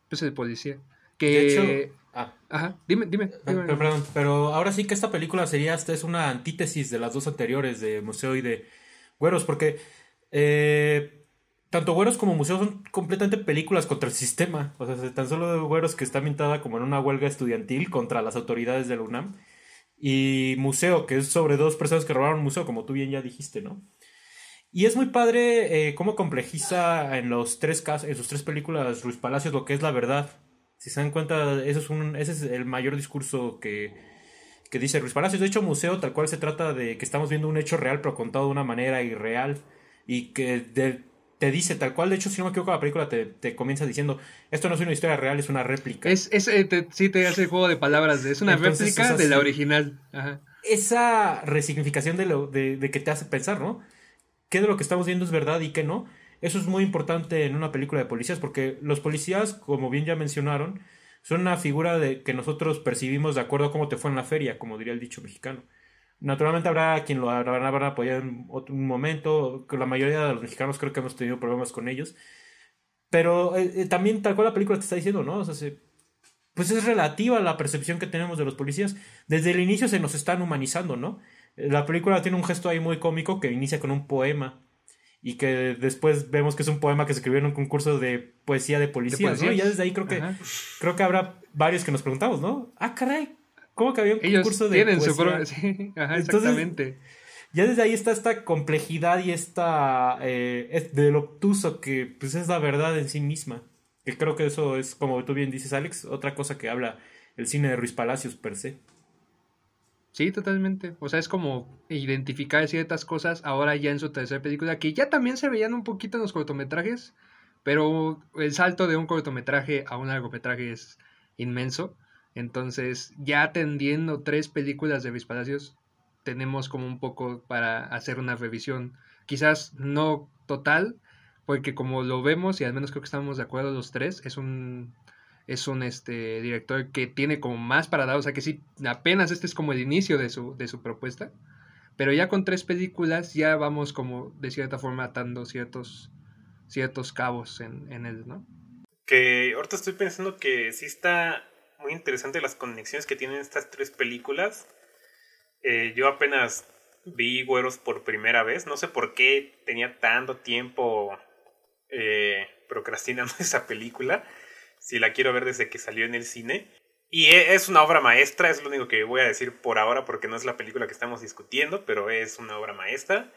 pues el policía. Que... Ah. Ajá, dime, dime. Ah, perdón, pero ahora sí que esta película sería, esta es una antítesis de las dos anteriores, de Museo y de Güeros, porque eh, tanto Güeros como Museo son completamente películas contra el sistema. O sea, tan solo de Güeros que está pintada como en una huelga estudiantil contra las autoridades de la UNAM. Y Museo, que es sobre dos personas que robaron un museo, como tú bien ya dijiste, ¿no? Y es muy padre eh, cómo complejiza en los tres casos, en sus tres películas Ruiz Palacios lo que es la verdad. Si se dan cuenta, eso es un, ese es el mayor discurso que, que dice Ruiz Palacios. De hecho, Museo tal cual se trata de que estamos viendo un hecho real, pero contado de una manera irreal. Y que te dice tal cual. De hecho, si no me equivoco, la película te, te comienza diciendo: Esto no es una historia real, es una réplica. Es, es eh, sí, te hace el juego de palabras. Es una réplica de la original. Esa resignificación de, lo, de, de que te hace pensar, ¿no? ¿Qué de lo que estamos viendo es verdad y qué no? Eso es muy importante en una película de policías porque los policías, como bien ya mencionaron, son una figura de que nosotros percibimos de acuerdo a cómo te fue en la feria, como diría el dicho mexicano. Naturalmente habrá quien lo habrá, apoyado en un momento, la mayoría de los mexicanos creo que hemos tenido problemas con ellos. Pero eh, eh, también tal cual la película te está diciendo, ¿no? O sea, pues es relativa la percepción que tenemos de los policías. Desde el inicio se nos están humanizando, ¿no? La película tiene un gesto ahí muy cómico que inicia con un poema y que después vemos que es un poema que se escribió en un concurso de poesía de policías, ¿no? Y ya desde ahí creo que creo que habrá varios que nos preguntamos, ¿no? Ah, caray, ¿cómo que había un concurso de tienen? Su sí, ajá, exactamente. ya desde ahí está esta complejidad y esta eh, del obtuso que pues es la verdad en sí misma. Que creo que eso es, como tú bien dices, Alex, otra cosa que habla el cine de Ruiz Palacios per se. Sí, totalmente. O sea, es como identificar ciertas cosas ahora ya en su tercera película, que ya también se veían un poquito en los cortometrajes, pero el salto de un cortometraje a un largometraje es inmenso. Entonces, ya teniendo tres películas de Luis Palacios, tenemos como un poco para hacer una revisión, quizás no total, porque como lo vemos, y al menos creo que estamos de acuerdo los tres, es un es un este, director que tiene como más para dar, o sea que sí, apenas este es como el inicio de su, de su propuesta, pero ya con tres películas ya vamos como de cierta forma atando ciertos, ciertos cabos en, en él, ¿no? Que ahorita estoy pensando que sí está muy interesante las conexiones que tienen estas tres películas. Eh, yo apenas vi Güeros por primera vez, no sé por qué tenía tanto tiempo eh, procrastinando esa película si la quiero ver desde que salió en el cine. Y e, es una obra maestra, es lo único que voy a decir por ahora porque no es la película que estamos discutiendo, pero es una obra maestra.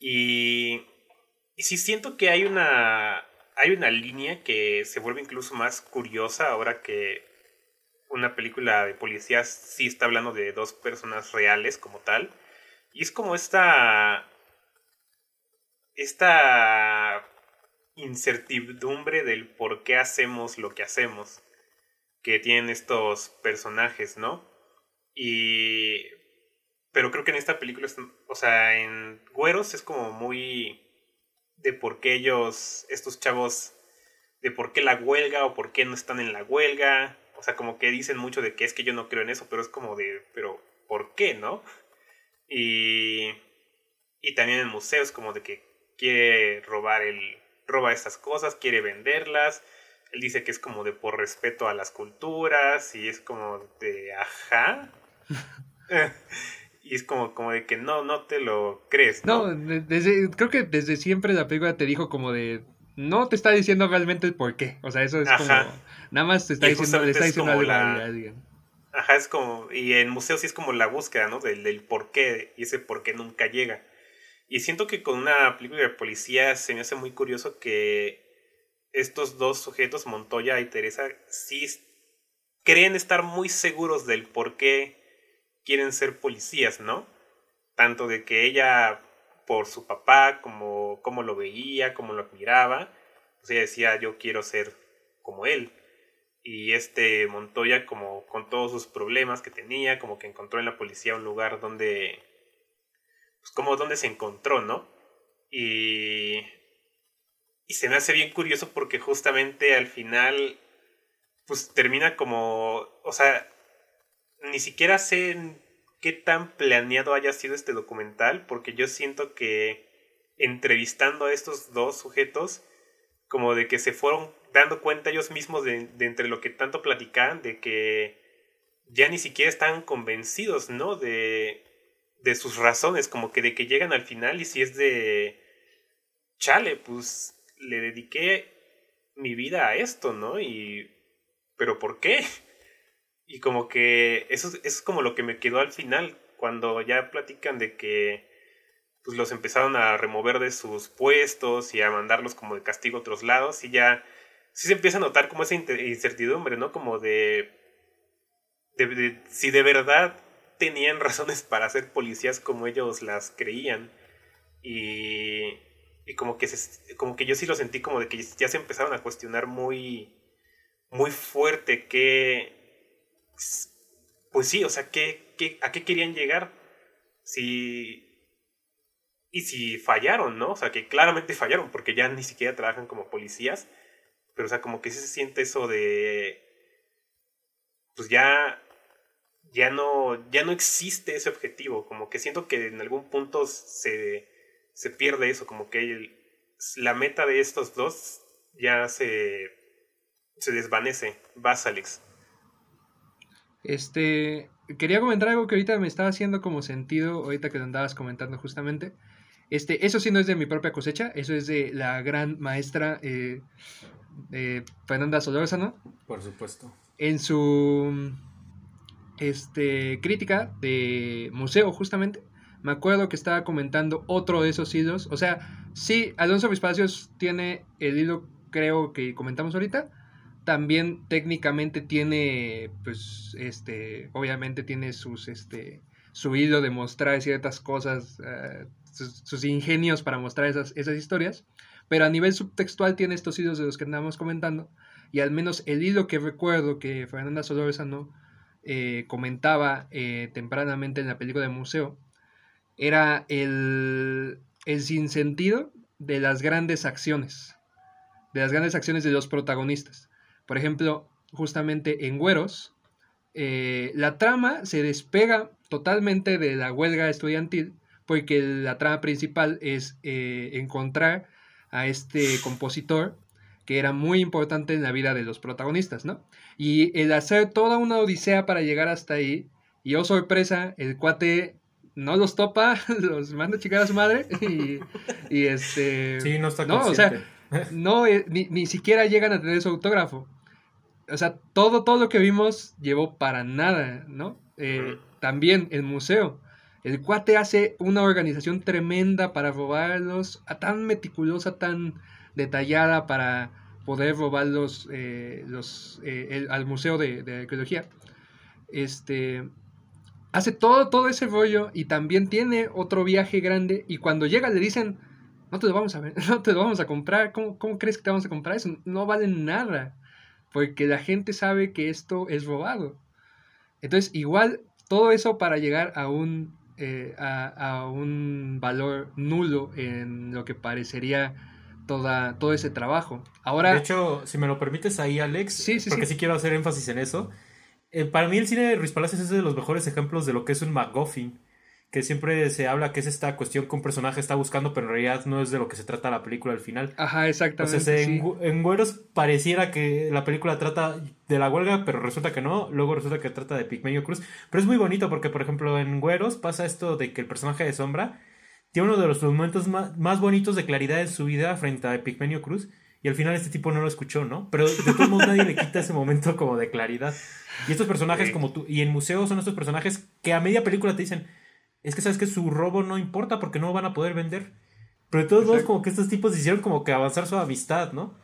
Y, y sí siento que hay una, hay una línea que se vuelve incluso más curiosa ahora que una película de policías sí está hablando de dos personas reales como tal. Y es como esta... Esta incertidumbre del por qué hacemos lo que hacemos que tienen estos personajes, ¿no? Y... Pero creo que en esta película, o sea, en Güeros es como muy de por qué ellos, estos chavos, de por qué la huelga o por qué no están en la huelga. O sea, como que dicen mucho de que es que yo no creo en eso, pero es como de, pero ¿por qué, no? Y, y también en museos como de que quiere robar el, roba estas cosas, quiere venderlas. Él dice que es como de por respeto a las culturas y es como de ajá. y es como, como de que no, no te lo crees. No, desde, creo que desde siempre la película te dijo como de no te está diciendo realmente el por qué. O sea, eso es como. Nada más te está diciendo, le está diciendo algo la, Ajá, es como. Y en museo sí es como la búsqueda, ¿no? Del, del por qué. Y ese por qué nunca llega. Y siento que con una película de policía se me hace muy curioso que estos dos sujetos, Montoya y Teresa, sí creen estar muy seguros del por qué quieren ser policías, ¿no? Tanto de que ella, por su papá, como, como lo veía, como lo admiraba, pues ella decía, yo quiero ser como él. Y este Montoya, como con todos sus problemas que tenía, como que encontró en la policía un lugar donde pues, como dónde se encontró, ¿no? Y, y se me hace bien curioso porque justamente al final, pues termina como, o sea, ni siquiera sé qué tan planeado haya sido este documental, porque yo siento que entrevistando a estos dos sujetos, como de que se fueron dando cuenta ellos mismos de, entre lo que tanto platicaban, de que ya ni siquiera están convencidos, ¿no? De, de sus razones, como que de que llegan al final y si es de, chale, pues le dediqué mi vida a esto, ¿no? Y, pero ¿por qué? Y como que eso, es como lo que me quedó al final, cuando ya platican de que pues los empezaron a remover de sus puestos y a mandarlos como de castigo a otros lados y ya sí se empieza a notar como esa incertidumbre, ¿no? Como de, de, si de verdad tenían razones para ser policías como ellos las creían. Y, y como, que como que yo sí lo sentí como de que ya se empezaron a cuestionar muy, muy fuerte que pues sí, o sea, ¿qué, qué, a qué querían llegar? Si... Y si fallaron, ¿no? O sea, que claramente fallaron, porque ya ni siquiera trabajan como policías. Pero, o sea, como que sí se siente eso de... Pues ya... Ya no, ya no existe ese objetivo. Como que siento que en algún punto se, se pierde eso. Como que la meta de estos dos ya se, se desvanece. Vas, Alex. Este, quería comentar algo que ahorita me estaba haciendo como sentido, ahorita que lo andabas comentando justamente. Este, eso sí no es de mi propia cosecha, eso es de la gran maestra eh, eh, Fernanda Solórzano. Por supuesto. En su este, crítica de museo, justamente, me acuerdo que estaba comentando otro de esos hilos. O sea, sí, Alonso Palacios tiene el hilo, creo que comentamos ahorita, también técnicamente tiene, pues, este, obviamente tiene sus, este, su hilo de mostrar ciertas cosas, eh, sus, ingenios para mostrar esas, esas historias, pero a nivel subtextual tiene estos hilos de los que andamos comentando, y al menos el hilo que recuerdo que Fernanda Solórzano eh, comentaba eh, tempranamente en la película de museo, era el, el sinsentido de las grandes acciones, de las grandes acciones de los protagonistas. Por ejemplo, justamente en Güeros, eh, la trama se despega totalmente de la huelga estudiantil porque la trama principal es encontrar a este compositor que era muy importante en la vida de los protagonistas, ¿no? Y el hacer toda una odisea para llegar hasta ahí, y oh sorpresa, el cuate no los topa, los manda a chicar a su madre, y, este... Sí, no está No, o sea, no, eh, ni, ni siquiera llegan a tener su autógrafo o sea, todo, todo lo que vimos llevó para nada, ¿no? Eh, también el museo. El cuate hace una organización tremenda para robarlos, tan meticulosa, tan detallada para poder robarlos eh, los, eh, al Museo de, Arqueología. Este, hace todo, todo ese rollo y también tiene otro viaje grande y cuando llega le dicen, no te lo vamos a no te lo vamos a comprar, ¿cómo, cómo crees que te vamos a comprar eso? No vale nada porque la gente sabe que esto es robado. Entonces, igual, todo eso para llegar a un, eh, a, un valor nulo en lo que parecería toda, todo ese trabajo. Ahora, de hecho, si me lo permites ahí, Alex, porque sí. quiero hacer énfasis en eso. Eh, para mí el cine de Ruiz Palacios es de los mejores ejemplos de lo que es un MacGuffin que siempre se habla que es esta cuestión que un personaje está buscando, pero en realidad no es de lo que se trata la película al final. Ajá, exactamente. Entonces, en, Güeros pareciera que la película trata de la huelga, pero resulta que no. Luego resulta que trata de Pigmeño Cruz. Pero es muy bonito porque, por ejemplo, en Güeros pasa esto de que el personaje de Sombra tiene uno de los momentos más, bonitos de claridad en su vida frente a Pigmenio Cruz. Y al final este tipo no lo escuchó, ¿no? Pero de todos modos nadie le quita ese momento como de claridad. Y estos personajes como tú, y en museo son estos personajes que a media película te dicen, es que sabes que su robo no importa porque no van a poder vender. Pero de todos modos, como que estos tipos hicieron como que avanzar su amistad, ¿no?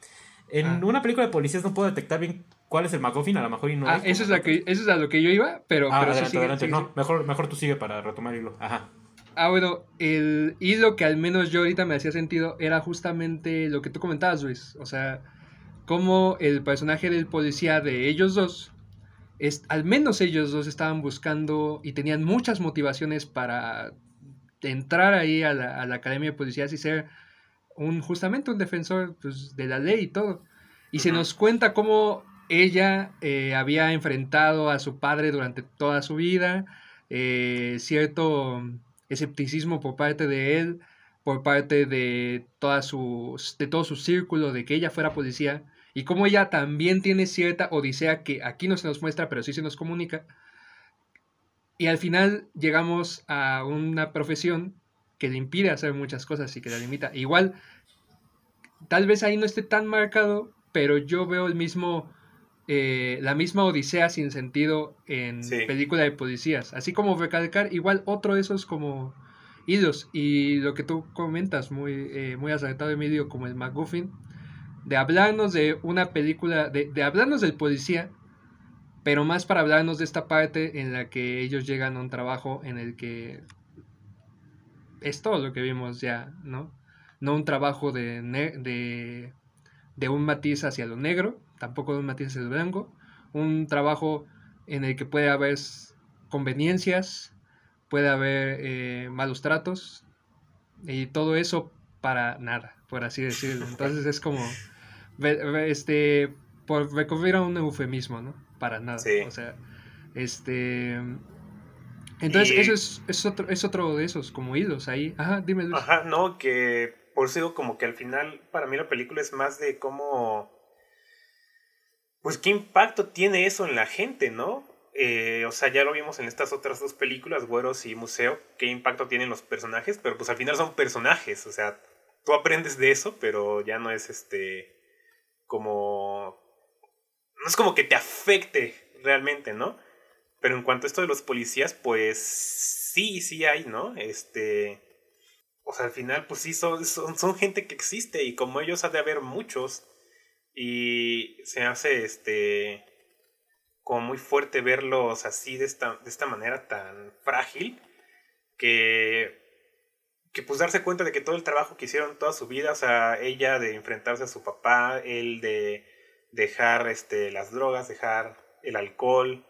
En ah. una película de policías no puedo detectar bien cuál es el MacGuffin, a lo mejor y no. Ah, eso, es la que, eso es a lo que yo iba, pero. Ah, pero adelante, adelante. no, mejor, mejor tú sigue para retomar hilo. Ajá. Ah, bueno, el hilo que al menos yo ahorita me hacía sentido era justamente lo que tú comentabas, Luis. O sea, cómo el personaje del policía de ellos dos al menos ellos dos estaban buscando y tenían muchas motivaciones para entrar ahí a la, Academia de Policías y ser un, justamente un defensor pues, de la ley y todo. Y se nos cuenta cómo ella eh, había enfrentado a su padre durante toda su vida, eh, cierto escepticismo por parte de él, por parte de, toda su, de todo su círculo, de que ella fuera policía, y como ella también tiene cierta odisea que aquí no se nos muestra, pero sí se nos comunica. Y al final llegamos a una profesión que le impide hacer muchas cosas y que la limita. Igual, tal vez ahí no esté tan marcado, pero yo veo el mismo eh, la misma odisea sin sentido en película de policías. Así como recalcar igual otro de esos como hilos. Y lo que tú comentas, muy, eh, muy acertado Emilio, como el McGuffin, de hablarnos de una película, de, de hablarnos del policía, pero más para hablarnos de esta parte en la que ellos llegan a un trabajo en el que es todo lo que vimos ya, ¿no? No un trabajo de, de, de un matiz hacia lo negro, tampoco de un matiz hacia lo blanco, un trabajo en el que puede haber conveniencias, puede haber eh, malos tratos y todo eso para nada, por así decirlo. Entonces es como, este, por recurrir a un eufemismo, ¿no? Para nada. O sea, este... Entonces, eso es, es, otro, es otro de esos, como hilos ahí. Ajá, dime. Ajá, no, que por eso como que al final para mí la película es más de cómo... Pues qué impacto tiene eso en la gente, ¿no? Eh, o sea, ya lo vimos en estas otras dos películas, Güeros y Museo, qué impacto tienen los personajes, pero pues al final son personajes, o sea, tú aprendes de eso, pero ya no es este como... No es como que te afecte realmente, ¿no? Pero en cuanto a esto de los policías, pues sí, sí hay, ¿no? Este o sea, al final, pues sí, son, son, gente que existe y como ellos ha de haber muchos. Y se hace este como muy fuerte verlos así de esta, de esta manera tan frágil que, que pues darse cuenta de que todo el trabajo que hicieron toda su vida, o sea, ella de enfrentarse a su papá, él de dejar este, las drogas, dejar el alcohol,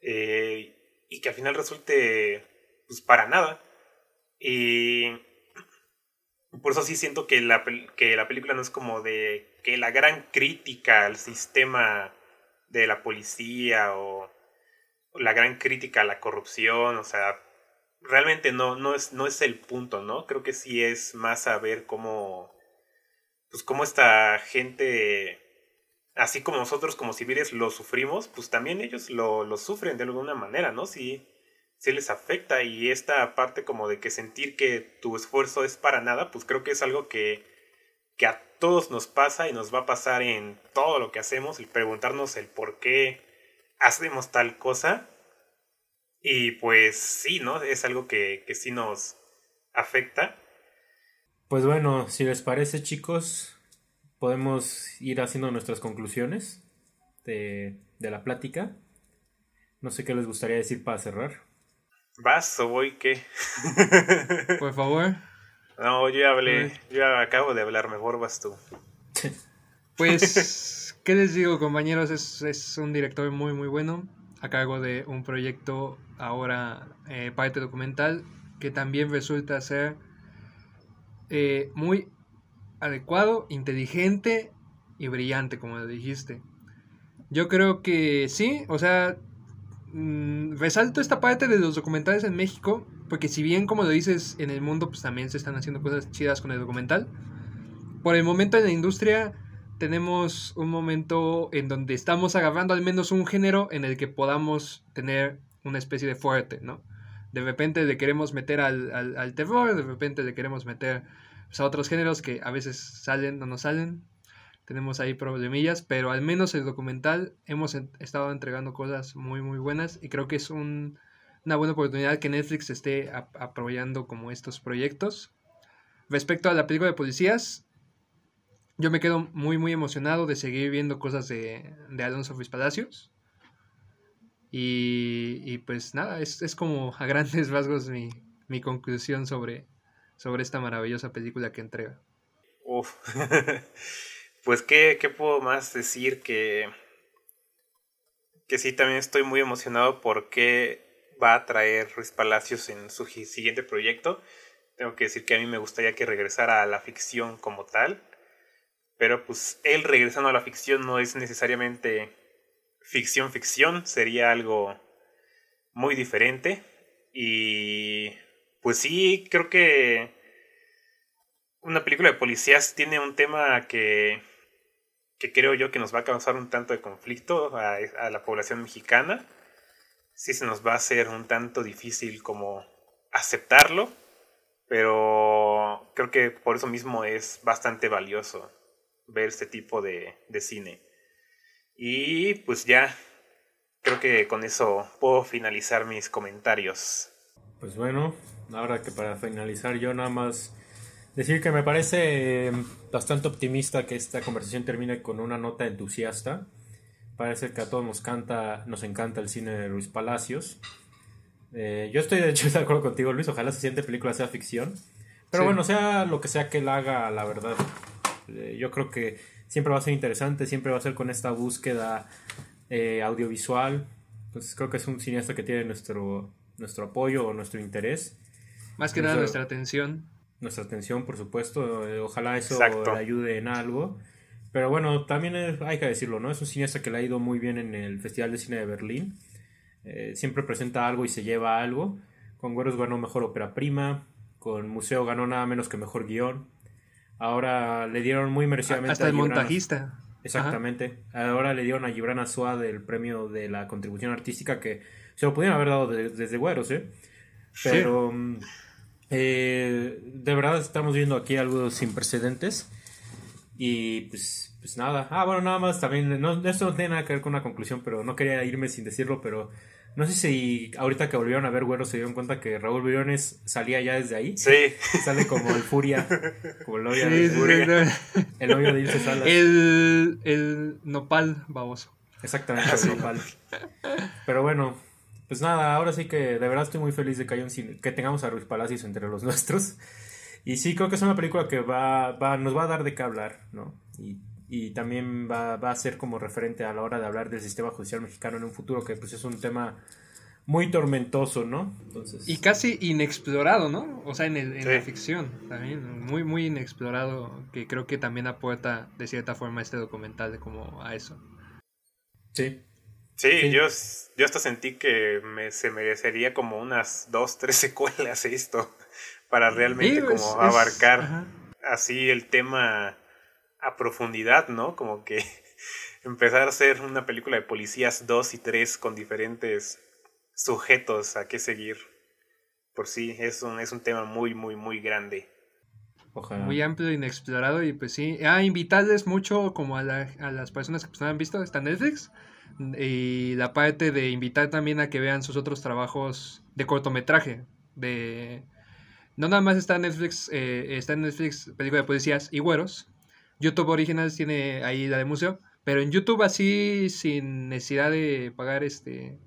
eh, y que al final resulte pues para nada. Y por eso sí siento que la, que la película no es como de que la gran crítica al sistema de la policía o, la gran crítica a la corrupción, o sea, realmente no, no, es, no es el punto, ¿no? Creo que sí es más saber cómo, pues cómo esta gente, así como nosotros como civiles lo sufrimos, pues también ellos lo, lo sufren de alguna manera, ¿no? Sí, sí les afecta y esta parte como de que sentir que tu esfuerzo es para nada, pues creo que es algo que, que a todos nos pasa y nos va a pasar en todo lo que hacemos, el preguntarnos el por qué hacemos tal cosa. Y pues sí, ¿no? Es algo que, que sí nos afecta. Pues bueno, si les parece chicos, podemos ir haciendo nuestras conclusiones de, de la plática. No sé qué les gustaría decir para cerrar. ¿Vas o voy qué? Por favor. No, yo hablé, yo acabo de hablar, mejor vas tú. Pues, ¿qué les digo, compañeros? Es, un director muy, muy bueno, a cargo de un proyecto ahora eh, parte documental, que también resulta ser eh, muy adecuado, inteligente y brillante, como lo dijiste. Yo creo que sí, o sea, Mm, resalto esta parte de los documentales en México, porque si bien como lo dices, en el mundo pues también se están haciendo cosas chidas con el documental, por el momento en la industria tenemos un momento en donde estamos agarrando al menos un género en el que podamos tener una especie de fuerte, ¿no? De repente le queremos meter al, al, terror, de repente le queremos meter pues, a otros géneros que a veces salen o no salen, tenemos ahí problemillas, pero al menos el documental hemos estado entregando cosas muy muy buenas y creo que es una buena oportunidad que Netflix esté apoyando como estos proyectos. Respecto a la película de policías, yo me quedo muy muy emocionado de seguir viendo cosas de, de Alonso Ruiz Palacios. Y, pues nada, es, es, como a grandes rasgos mi, mi conclusión sobre, sobre esta maravillosa película que entrega. Uf. Pues, ¿qué, ¿qué, puedo más decir? Que, que sí, también estoy muy emocionado porque va a traer Ruiz Palacios en su siguiente proyecto. Tengo que decir que a mí me gustaría que regresara a la ficción como tal. Pero pues él regresando a la ficción no es necesariamente ficción ficción sería algo muy diferente y pues sí, creo que una película de policías tiene un tema que, que creo yo que nos va a causar un tanto de conflicto a, a la población mexicana. Sí se nos va a hacer un tanto difícil como aceptarlo, pero creo que por eso mismo es bastante valioso ver este tipo de, de cine. Y pues ya, creo que con eso puedo finalizar mis comentarios. Pues bueno, ahora que para finalizar yo nada más decir que me parece eh, bastante optimista que esta conversación termine con una nota entusiasta. Parece que a todos nos canta, nos encanta el cine de Luis Palacios. Eh, yo estoy de hecho de acuerdo contigo, Luis. Ojalá la siguiente película sea ficción. Pero Sí. bueno, sea lo que sea que él haga, la verdad. Eh, yo creo que siempre va a ser interesante, siempre va a ser con esta búsqueda eh, audiovisual. Pues creo que es un cineasta que tiene nuestro, nuestro apoyo o nuestro interés, Más que nada nuestra atención. nuestra atención, por supuesto. eh, ojalá eso Exacto. le ayude en algo. Pero bueno, también es- hay que decirlo, ¿no? Es un cineasta que le ha ido muy bien en el Festival de Cine de Berlín. Eh, siempre presenta algo y se lleva algo. Con Güeros ganó Mejor Ópera Prima. Con Museo ganó nada menos que Mejor Guión. Ahora le dieron muy merecidamente Hasta a el Gibran- montajista. Exactamente. Ahora le dieron a Gibran Aswad el premio de la contribución artística que se lo pudieron haber dado de- desde Güeros, ¿eh? Pero mm, eh, de verdad estamos viendo aquí algo sin precedentes. Y pues, pues nada. Ah, bueno, nada más también. No, esto no tiene nada que ver con una conclusión, pero no quería irme sin decirlo, pero no sé si ahorita que volvieron a ver Güeros se dieron cuenta que Raúl Briones salía ya desde ahí. Sí, Sale como el Furia, como el novio, Sí, de, sí, sí, el novio de Ilse Salas. El, el nopal baboso. Exactamente, Ah, sí. el nopal. Pero bueno, pues nada, ahora sí que de verdad estoy muy feliz de que, haya un cine- que tengamos a Ruiz Palacios entre los nuestros. Y sí, creo que es una película que va, va, nos va a dar de qué hablar, ¿no? Y, y también va, va a ser como referente a la hora de hablar del sistema judicial mexicano en un futuro que pues es un tema muy tormentoso, ¿no? Entonces, Y casi inexplorado, ¿no? O sea, en, el- en Sí. la ficción también. Muy, muy inexplorado. Que creo que también aporta de cierta forma este documental de como a eso. sí, sí, Sí. Yo, yo hasta sentí que me, se merecería como unas dos, tres secuelas esto para realmente Sí, como es- abarcar ajá. así el tema a profundidad, ¿no? Como que empezar a hacer una película de policías 2 y 3 con diferentes sujetos a qué seguir. Por sí, es un, es un tema muy, muy, muy grande. ojalá. Muy amplio e inexplorado. Y pues sí. Ah, invitarles mucho como a, la- a las personas que pues, no han visto. Está en Netflix. Y la parte de invitar también a que vean sus otros trabajos de cortometraje. De. No nada más está en Netflix, eh, está en Netflix película de policías y güeros. YouTube Originals tiene ahí la de museo. Pero en YouTube así, sin necesidad de pagar este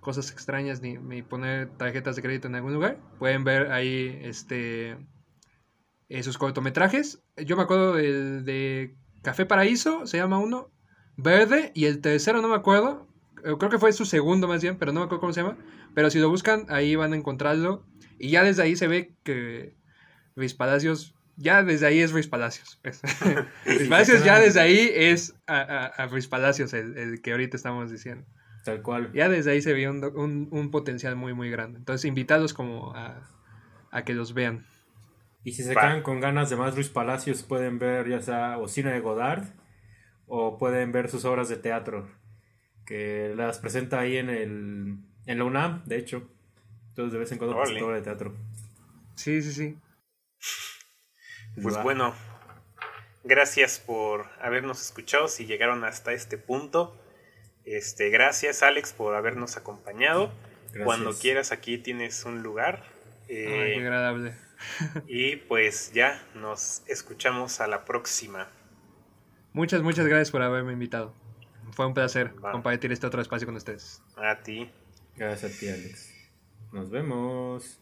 cosas extrañas ni, poner tarjetas de crédito en algún lugar, pueden ver ahí este eh, sus cortometrajes. Yo me acuerdo del de Café Paraíso, se llama uno, Verde, y el tercero no me acuerdo, eh, creo que fue su segundo más bien, pero no me acuerdo cómo se llama. Pero si lo buscan, ahí van a encontrarlo. Y ya desde ahí se ve que Luis Palacios, ya desde ahí es Luis Palacios. pues. Luis Palacios ya desde ahí es a, a, a Luis Palacios, el, el que ahorita estamos diciendo. Tal cual. Ya desde ahí se vio un, un- un potencial muy, muy grande. Entonces, invitarlos como a, a que los vean. Y si se quedan con ganas de más Luis Palacios, pueden ver ya sea o cine de Godard o pueden ver sus obras de teatro, que las presenta ahí en el en la UNAM, de hecho. Entonces de vez en cuando presenta obra de teatro. Sí, sí, sí. Pues Va. bueno, gracias por habernos escuchado si llegaron hasta este punto. Este, gracias Alex por habernos acompañado. Gracias. Cuando quieras aquí tienes un lugar. Ay, Eh, qué agradable. y pues ya nos escuchamos a la próxima. Muchas, muchas gracias por haberme invitado. Fue un placer Va. compartir este otro espacio con ustedes. A ti. Gracias a ti, Alex. Nos vemos.